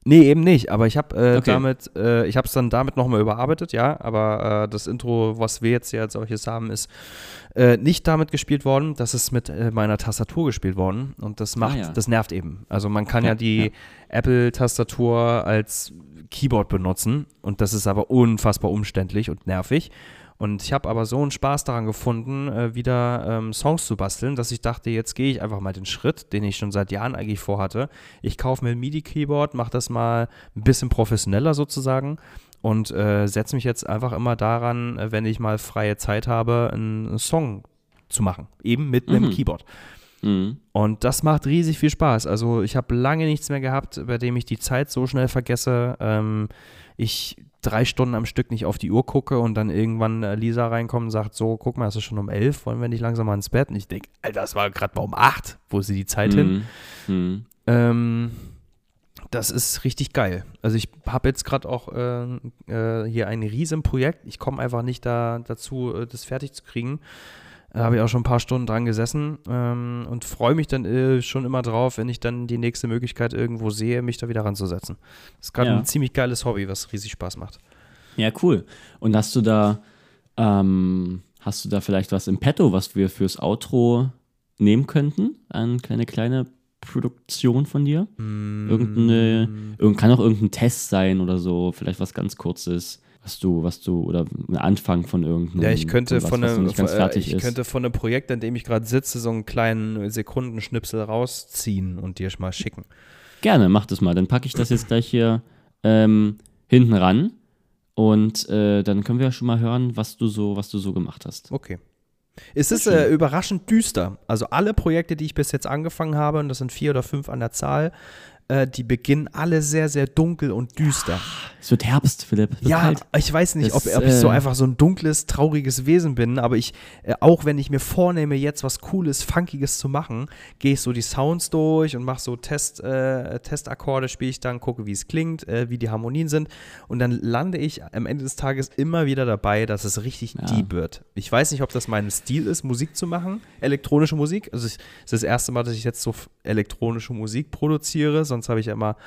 Nee, eben nicht, aber ich habe äh, Okay. damit, äh, ich habe es dann damit nochmal überarbeitet, ja, aber äh, das Intro, was wir jetzt hier als solches haben, ist äh, nicht damit gespielt worden, das ist mit äh, meiner Tastatur gespielt worden und das macht, ja. das nervt eben. Also man kann Ja, ja, die ja. Apple-Tastatur als Keyboard benutzen und das ist aber unfassbar umständlich und nervig. Und ich habe aber so einen Spaß daran gefunden, äh, wieder ähm, Songs zu basteln, dass ich dachte, jetzt gehe ich einfach mal den Schritt, den ich schon seit Jahren eigentlich vorhatte. Ich kaufe mir ein MIDI-Keyboard, mache das mal ein bisschen professioneller sozusagen und äh, setze mich jetzt einfach immer daran, äh, wenn ich mal freie Zeit habe, einen, Song zu machen. Eben mit einem Mhm. Keyboard. Mhm. Und das macht riesig viel Spaß. Also ich habe lange nichts mehr gehabt, bei dem ich die Zeit so schnell vergesse. Ähm, ich drei Stunden am Stück nicht auf die Uhr gucke und dann irgendwann äh, Lisa reinkommt und sagt, so, guck mal, es ist schon um elf, wollen wir nicht langsam mal ins Bett? Und ich denke, Alter, das war gerade mal um acht. Wo ist die Zeit hin? Mhm. Mhm. Ähm, das ist richtig geil. Also ich habe jetzt gerade auch äh, äh, hier ein Riesenprojekt. Ich komme einfach nicht da dazu, äh, das fertig zu kriegen. Da habe ich auch schon ein paar Stunden dran gesessen ähm, und freue mich dann äh, schon immer drauf, wenn ich dann die nächste Möglichkeit irgendwo sehe, mich da wieder ranzusetzen. Das ist gerade Ja. ein ziemlich geiles Hobby, was riesig Spaß macht. Ja, cool. Und hast du da, ähm, hast du da vielleicht was im Petto, was wir fürs Outro nehmen könnten? Eine kleine, kleine Produktion von dir? Mm. Irgendeine, irgend, kann auch irgendein Test sein oder so, vielleicht was ganz kurzes, was du, was du, oder ein Anfang von irgendeinem. Ja, ich könnte was, von einem, äh, fertig ich ist. könnte von einem Projekt, an dem ich gerade sitze, so einen kleinen Sekundenschnipsel rausziehen und dir mal schicken. Gerne, mach das mal. Dann packe ich das jetzt gleich hier ähm, hinten ran und äh, dann können wir ja schon mal hören, was du so, was du so gemacht hast. Okay. Es ist äh, überraschend düster. Also alle Projekte, die ich bis jetzt angefangen habe, und das sind vier oder fünf an der Zahl, äh, die beginnen alle sehr, sehr dunkel und düster. Es wird Herbst, Philipp. Wird Ja, kalt. ich weiß nicht, ob, ob ich so äh, einfach so ein dunkles, trauriges Wesen bin, aber ich, äh, auch wenn ich mir vornehme, jetzt was Cooles, Funkiges zu machen, gehe ich so die Sounds durch und mache so Test, äh, Testakkorde, spiele ich dann, gucke, wie es klingt, äh, wie die Harmonien sind und dann lande ich am Ende des Tages immer wieder dabei, dass es richtig Ja. deep wird. Ich weiß nicht, ob das mein Stil ist, Musik zu machen, elektronische Musik. Also es ist das erste Mal, dass ich jetzt so elektronische Musik produziere, sonst habe ich ja immer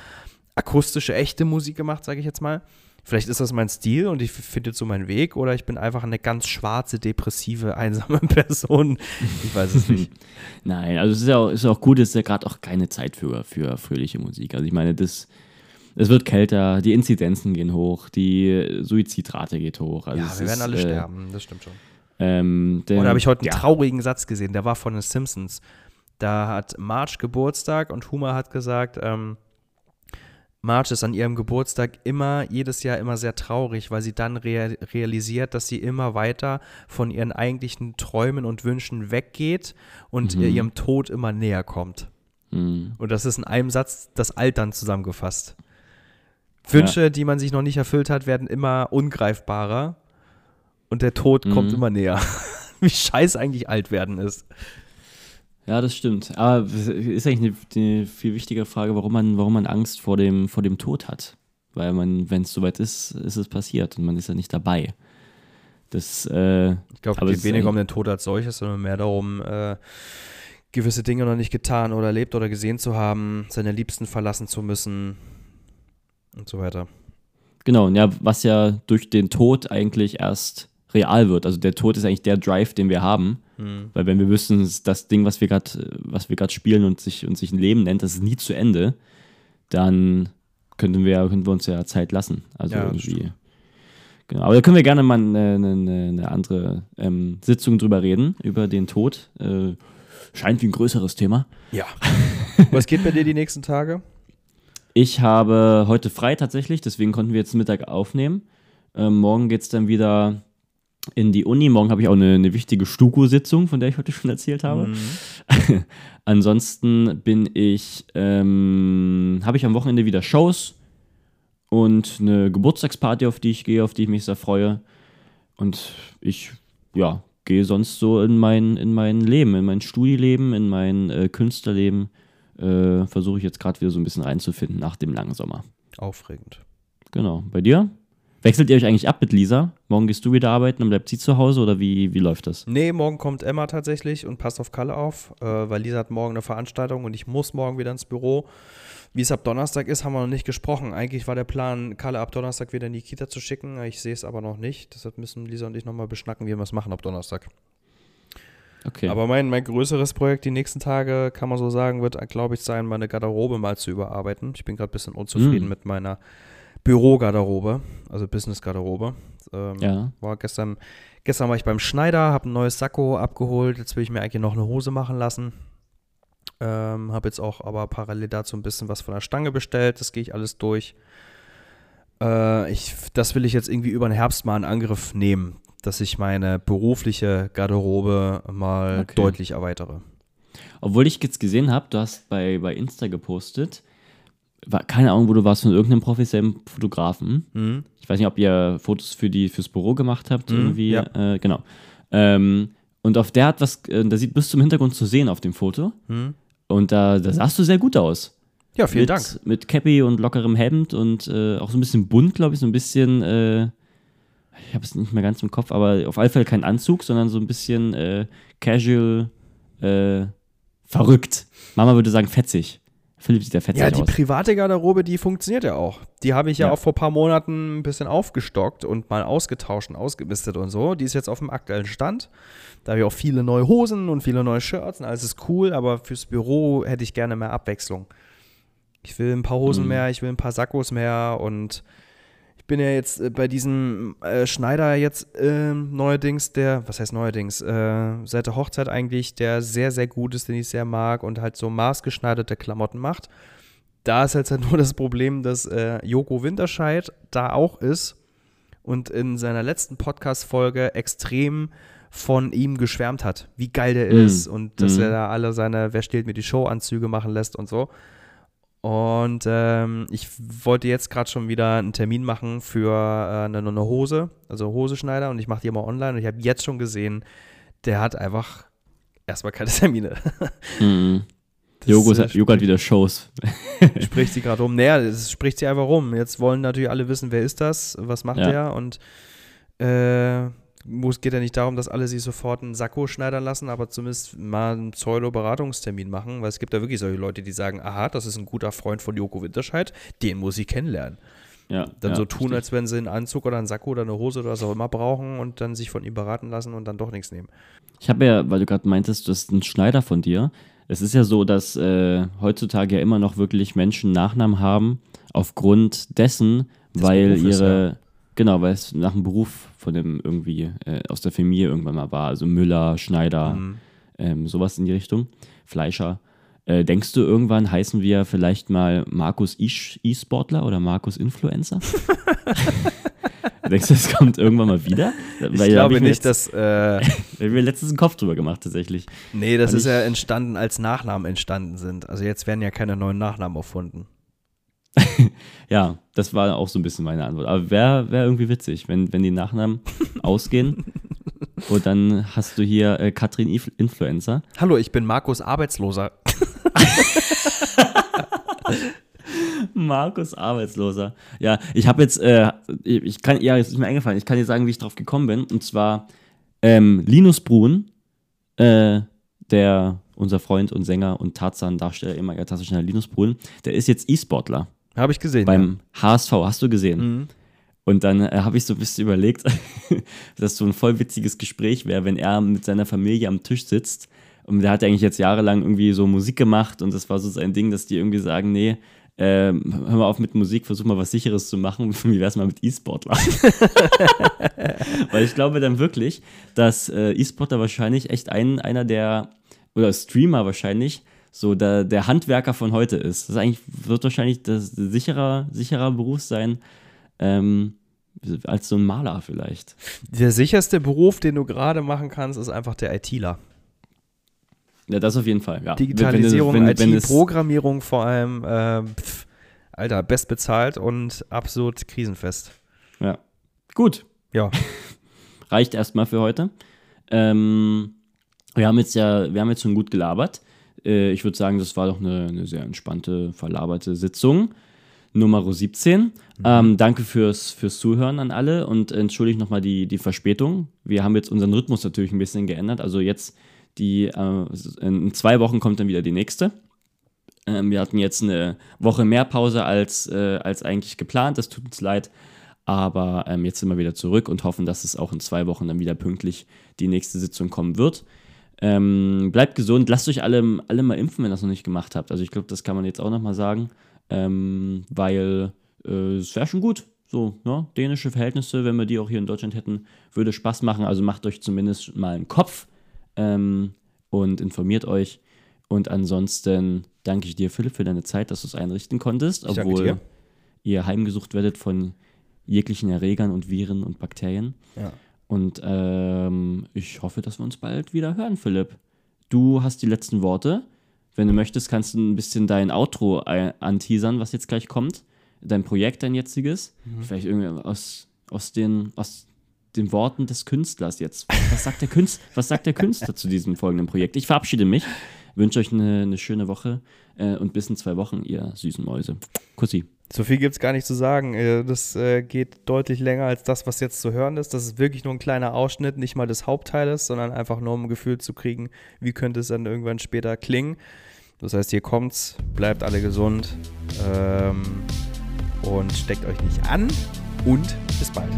akustische, echte Musik gemacht, sage ich jetzt mal. Vielleicht ist das mein Stil und ich finde jetzt so meinen Weg oder ich bin einfach eine ganz schwarze, depressive, einsame (laughs) Person. Ich weiß es nicht. (laughs) Nein, also es ist ja auch, ist auch gut, es ist ja gerade auch keine Zeit für, für fröhliche Musik. Also ich meine, das, es wird kälter, die Inzidenzen gehen hoch, die Suizidrate geht hoch. Also ja, wir werden ist, alle äh, sterben, das stimmt schon. Ähm, denn, Und da habe ich heute einen ja, traurigen Satz gesehen, der war von den Simpsons. Da hat Marge Geburtstag und Homer hat gesagt, ähm, Marge ist an ihrem Geburtstag immer, jedes Jahr immer sehr traurig, weil sie dann rea realisiert, dass sie immer weiter von ihren eigentlichen Träumen und Wünschen weggeht und Mhm. ihr ihrem Tod immer näher kommt. mh, Und das ist in einem Satz das Altern zusammengefasst. Wünsche, die man sich noch nicht erfüllt hat, werden immer ungreifbarer und der Tod kommt Mhm. immer näher. (laughs) Wie scheiße eigentlich alt werden ist. Ja, das stimmt. Aber es ist eigentlich eine, eine viel wichtige Frage, warum man, warum man Angst vor dem, vor dem Tod hat. Weil man, wenn es soweit ist, ist es passiert und man ist ja nicht dabei. Das, äh, Ich glaube, es geht weniger um den Tod als solches, sondern mehr darum, äh, gewisse Dinge noch nicht getan oder erlebt oder gesehen zu haben, seine Liebsten verlassen zu müssen und so weiter. genau, und ja, was ja durch den Tod eigentlich erst real wird. Also der Tod ist eigentlich der Drive, den wir haben. Weil wenn wir wüssten, das Ding, was wir gerade, was wir gerade spielen und sich, und sich ein Leben nennt, das ist nie zu Ende, dann könnten wir, könnten wir uns ja Zeit lassen. Also Ja, irgendwie. Genau. Aber da können wir gerne mal eine, eine, eine andere ähm, Sitzung drüber reden, über den Tod. Äh, scheint wie ein größeres Thema. Ja. (laughs) Was geht bei dir die nächsten Tage? Ich habe heute frei tatsächlich, deswegen konnten wir jetzt Mittag aufnehmen. Ähm, morgen geht es dann wieder in die Uni. Morgen habe ich auch eine, eine wichtige Stuko-Sitzung, von der ich heute schon erzählt habe. (laughs) Ansonsten bin ich, ähm, habe ich am Wochenende wieder Shows und eine Geburtstagsparty, auf die ich gehe, auf die ich mich sehr freue. Und ich, ja, gehe sonst so in mein, in mein Leben, in mein Studieleben, in mein äh, Künstlerleben. Äh, Versuche ich jetzt gerade wieder so ein bisschen reinzufinden nach dem langen Sommer. Aufregend. Genau. Bei dir? Wechselt ihr euch eigentlich ab mit Lisa? Morgen gehst du wieder arbeiten und bleibt sie zu Hause oder wie, wie läuft das? Nee, morgen kommt Emma tatsächlich und passt auf Kalle auf, äh, weil Lisa hat morgen eine Veranstaltung und ich muss morgen wieder ins Büro. Wie es ab Donnerstag ist, haben wir noch nicht gesprochen. Eigentlich war der Plan, Kalle ab Donnerstag wieder in die Kita zu schicken. Ich sehe es aber noch nicht. Deshalb müssen Lisa und ich nochmal beschnacken, wie wir es machen ab Donnerstag. Okay. Aber mein, mein größeres Projekt die nächsten Tage, kann man so sagen, wird, glaube ich, sein, meine Garderobe mal zu überarbeiten. Ich bin gerade ein bisschen unzufrieden Mm. mit meiner Bürogarderobe, also Business-Garderobe. Ähm, Ja. War gestern, gestern war ich beim Schneider, habe ein neues Sakko abgeholt. Jetzt will ich mir eigentlich noch eine Hose machen lassen. Ähm, habe jetzt auch aber parallel dazu ein bisschen was von der Stange bestellt. Das gehe ich alles durch. Äh, ich, das will ich jetzt irgendwie über den Herbst mal in Angriff nehmen, dass ich meine berufliche Garderobe mal Okay. deutlich erweitere. Obwohl ich jetzt gesehen habe, du hast bei, bei Insta gepostet, keine Ahnung, wo du warst von irgendeinem professionellen Fotografen. Mhm. Ich weiß nicht, ob ihr Fotos für die, fürs Büro gemacht habt, Mhm, irgendwie. ja. Äh, genau. Ähm, und auf der hat was, äh, da sieht bis zum Hintergrund zu sehen auf dem Foto. Mhm. Und da, da sahst du sehr gut aus. Ja, vielen mit, Dank. Mit Cappy und lockerem Hemd und äh, auch so ein bisschen bunt, glaube ich, so ein bisschen, äh, ich habe es nicht mehr ganz im Kopf, aber auf alle Fälle kein Anzug, sondern so ein bisschen äh, casual, äh, verrückt. Mama würde sagen fetzig. Philipp sieht ja fetzig Ja, die aus. private Garderobe, die funktioniert ja auch. Die habe ich ja, Ja. auch vor ein paar Monaten ein bisschen aufgestockt und mal ausgetauscht und ausgemistet und so. Die ist jetzt auf dem aktuellen Stand. Da habe ich auch viele neue Hosen und viele neue Shirts und alles ist cool, aber fürs Büro hätte ich gerne mehr Abwechslung. Ich will ein paar Hosen Mhm. mehr, ich will ein paar Sakkos mehr und bin ja jetzt äh, bei diesem äh, Schneider jetzt ähm, neuerdings, der, was heißt neuerdings, äh, seit der Hochzeit eigentlich, der sehr, sehr gut ist, den ich sehr mag und halt so maßgeschneiderte Klamotten macht. Da ist jetzt halt (laughs) nur das Problem, dass äh, Joko Winterscheid da auch ist und in seiner letzten Podcast-Folge extrem von ihm geschwärmt hat, wie geil der Mhm. ist und dass Mhm. er da alle seine Wer steht mir die Show-Anzüge machen lässt und so. Und ähm, ich wollte jetzt gerade schon wieder einen Termin machen für äh, eine, eine Hose, also Hoseschneider und ich mache die immer online und ich habe jetzt schon gesehen, der hat einfach erstmal keine (laughs) Termine. Mhm. Das, Jogo, äh, Jogo hat wieder Shows. (laughs) spricht sie gerade rum. Naja, das spricht sie einfach rum. Jetzt wollen natürlich alle wissen, wer ist das, was macht Ja. der und äh, es geht ja nicht darum, dass alle sich sofort einen Sakko schneidern lassen, aber zumindest mal einen Pseudo-Beratungstermin machen, weil es gibt da wirklich solche Leute, die sagen, aha, das ist ein guter Freund von Joko Winterscheid, den muss ich kennenlernen. Ja, Dann ja, so tun, richtig. als wenn sie einen Anzug oder einen Sakko oder eine Hose oder was auch immer brauchen und dann sich von ihm beraten lassen und dann doch nichts nehmen. Ich habe ja, weil du gerade meintest, du hast einen Schneider von dir. Es ist ja so, dass äh, heutzutage ja immer noch wirklich Menschen Nachnamen haben, aufgrund dessen, Des weil ihre, genau, weil es nach dem Beruf von dem irgendwie äh, aus der Familie irgendwann mal war. Also Müller, Schneider, Mhm. ähm, sowas in die Richtung, Fleischer. Äh, denkst du, irgendwann heißen wir vielleicht mal Markus E-Sportler oder Markus Influencer? (laughs) denkst du, das kommt irgendwann mal wieder? Ich da hab glaube mir nicht, dass. Äh, (laughs) ich mir letztens einen Kopf drüber gemacht, tatsächlich. nee, das Weil ist ja ich- entstanden, als Nachnamen entstanden sind. Also jetzt werden ja keine neuen Nachnamen erfunden. (laughs) Ja, das war auch so ein bisschen meine Antwort. Aber wäre wär irgendwie witzig, wenn, wenn die Nachnamen (laughs) ausgehen und dann hast du hier äh, Katrin If Influencer. Hallo, ich bin Markus Arbeitsloser. (laughs) Markus Arbeitsloser. Ja, ich habe jetzt, äh, ich kann, ja, jetzt ist mir eingefallen, ich kann dir sagen, wie ich drauf gekommen bin. Und zwar ähm, Linus Brun, äh, der, unser Freund und Sänger und Tarzan-Darsteller, ehemaliger Tarzan Linus Brun, der ist jetzt E-Sportler Habe ich gesehen. beim HSV. Hast du gesehen? ja. mhm. Und dann äh, habe ich so ein bisschen überlegt, (laughs) dass so ein voll witziges Gespräch wäre, wenn er mit seiner Familie am Tisch sitzt. Und der hat eigentlich jetzt jahrelang irgendwie so Musik gemacht und das war so sein Ding, dass die irgendwie sagen, nee, ähm, hör mal auf mit Musik, versuch mal was Sicheres zu machen. (laughs) Wie wär's mal mit E-Sportler? (laughs) Weil ich glaube dann wirklich, dass äh, E-Sportler wahrscheinlich echt ein, einer der, oder Streamer wahrscheinlich, so der, der Handwerker von heute ist. Das eigentlich, wird wahrscheinlich das sicherer, sicherer Beruf sein, ähm, als so ein Maler vielleicht. Der sicherste Beruf, den du gerade machen kannst, ist einfach der ITler. Ja, das auf jeden Fall. Ja. Digitalisierung, Wenn- wenn- wenn es- IT-Programmierung vor allem. ähm, pf, Alter, bestbezahlt und absolut krisenfest. Ja. Gut, Ja, (laughs) reicht erstmal für heute. Ähm, wir haben jetzt ja, wir haben jetzt schon gut gelabert. Äh, ich würde sagen, das war doch eine, eine sehr entspannte, verlaberte Sitzung. Nummer 17. Mhm. Ähm, danke fürs, fürs Zuhören an alle und entschuldigt nochmal die, die Verspätung. Wir haben jetzt unseren Rhythmus natürlich ein bisschen geändert. Also jetzt die, äh, in zwei Wochen kommt dann wieder die nächste. Ähm, wir hatten jetzt eine Woche mehr Pause als, äh, als eigentlich geplant. Das tut uns leid. Aber ähm, jetzt sind wir wieder zurück und hoffen, dass es auch in zwei Wochen dann wieder pünktlich die nächste Sitzung kommen wird. Ähm, bleibt gesund, lasst euch alle, alle mal impfen, wenn ihr das noch nicht gemacht habt. Also ich glaube, das kann man jetzt auch nochmal sagen, ähm, weil äh, es wäre schon gut. So, ne? dänische Verhältnisse, wenn wir die auch hier in Deutschland hätten, würde Spaß machen. Also macht euch zumindest mal einen Kopf ähm, und informiert euch. Und ansonsten danke ich dir, Philipp, für deine Zeit, dass du es einrichten konntest, ich obwohl ihr heimgesucht werdet von jeglichen Erregern und Viren und Bakterien. Ja. Und ähm, ich hoffe, dass wir uns bald wieder hören, Philipp. Du hast die letzten Worte. Wenn du möchtest, kannst du ein bisschen dein Outro anteasern, was jetzt gleich kommt. Dein Projekt, dein jetziges. Mhm. Vielleicht irgendwie aus, aus, den, aus den Worten des Künstlers jetzt. Was sagt der, Künstler, was sagt der Künstler zu diesem folgenden Projekt? Ich verabschiede mich, wünsche euch eine, eine schöne Woche äh, und bis in zwei Wochen, ihr süßen Mäuse. Kussi. So viel gibt es gar nicht zu sagen. Äh, das äh, geht deutlich länger als das, was jetzt zu hören ist. Das ist wirklich nur ein kleiner Ausschnitt, nicht mal des Hauptteiles, sondern einfach nur um ein Gefühl zu kriegen, wie könnte es dann irgendwann später klingen. Das heißt, hier kommt's, bleibt alle gesund ähm, und steckt euch nicht an und bis bald.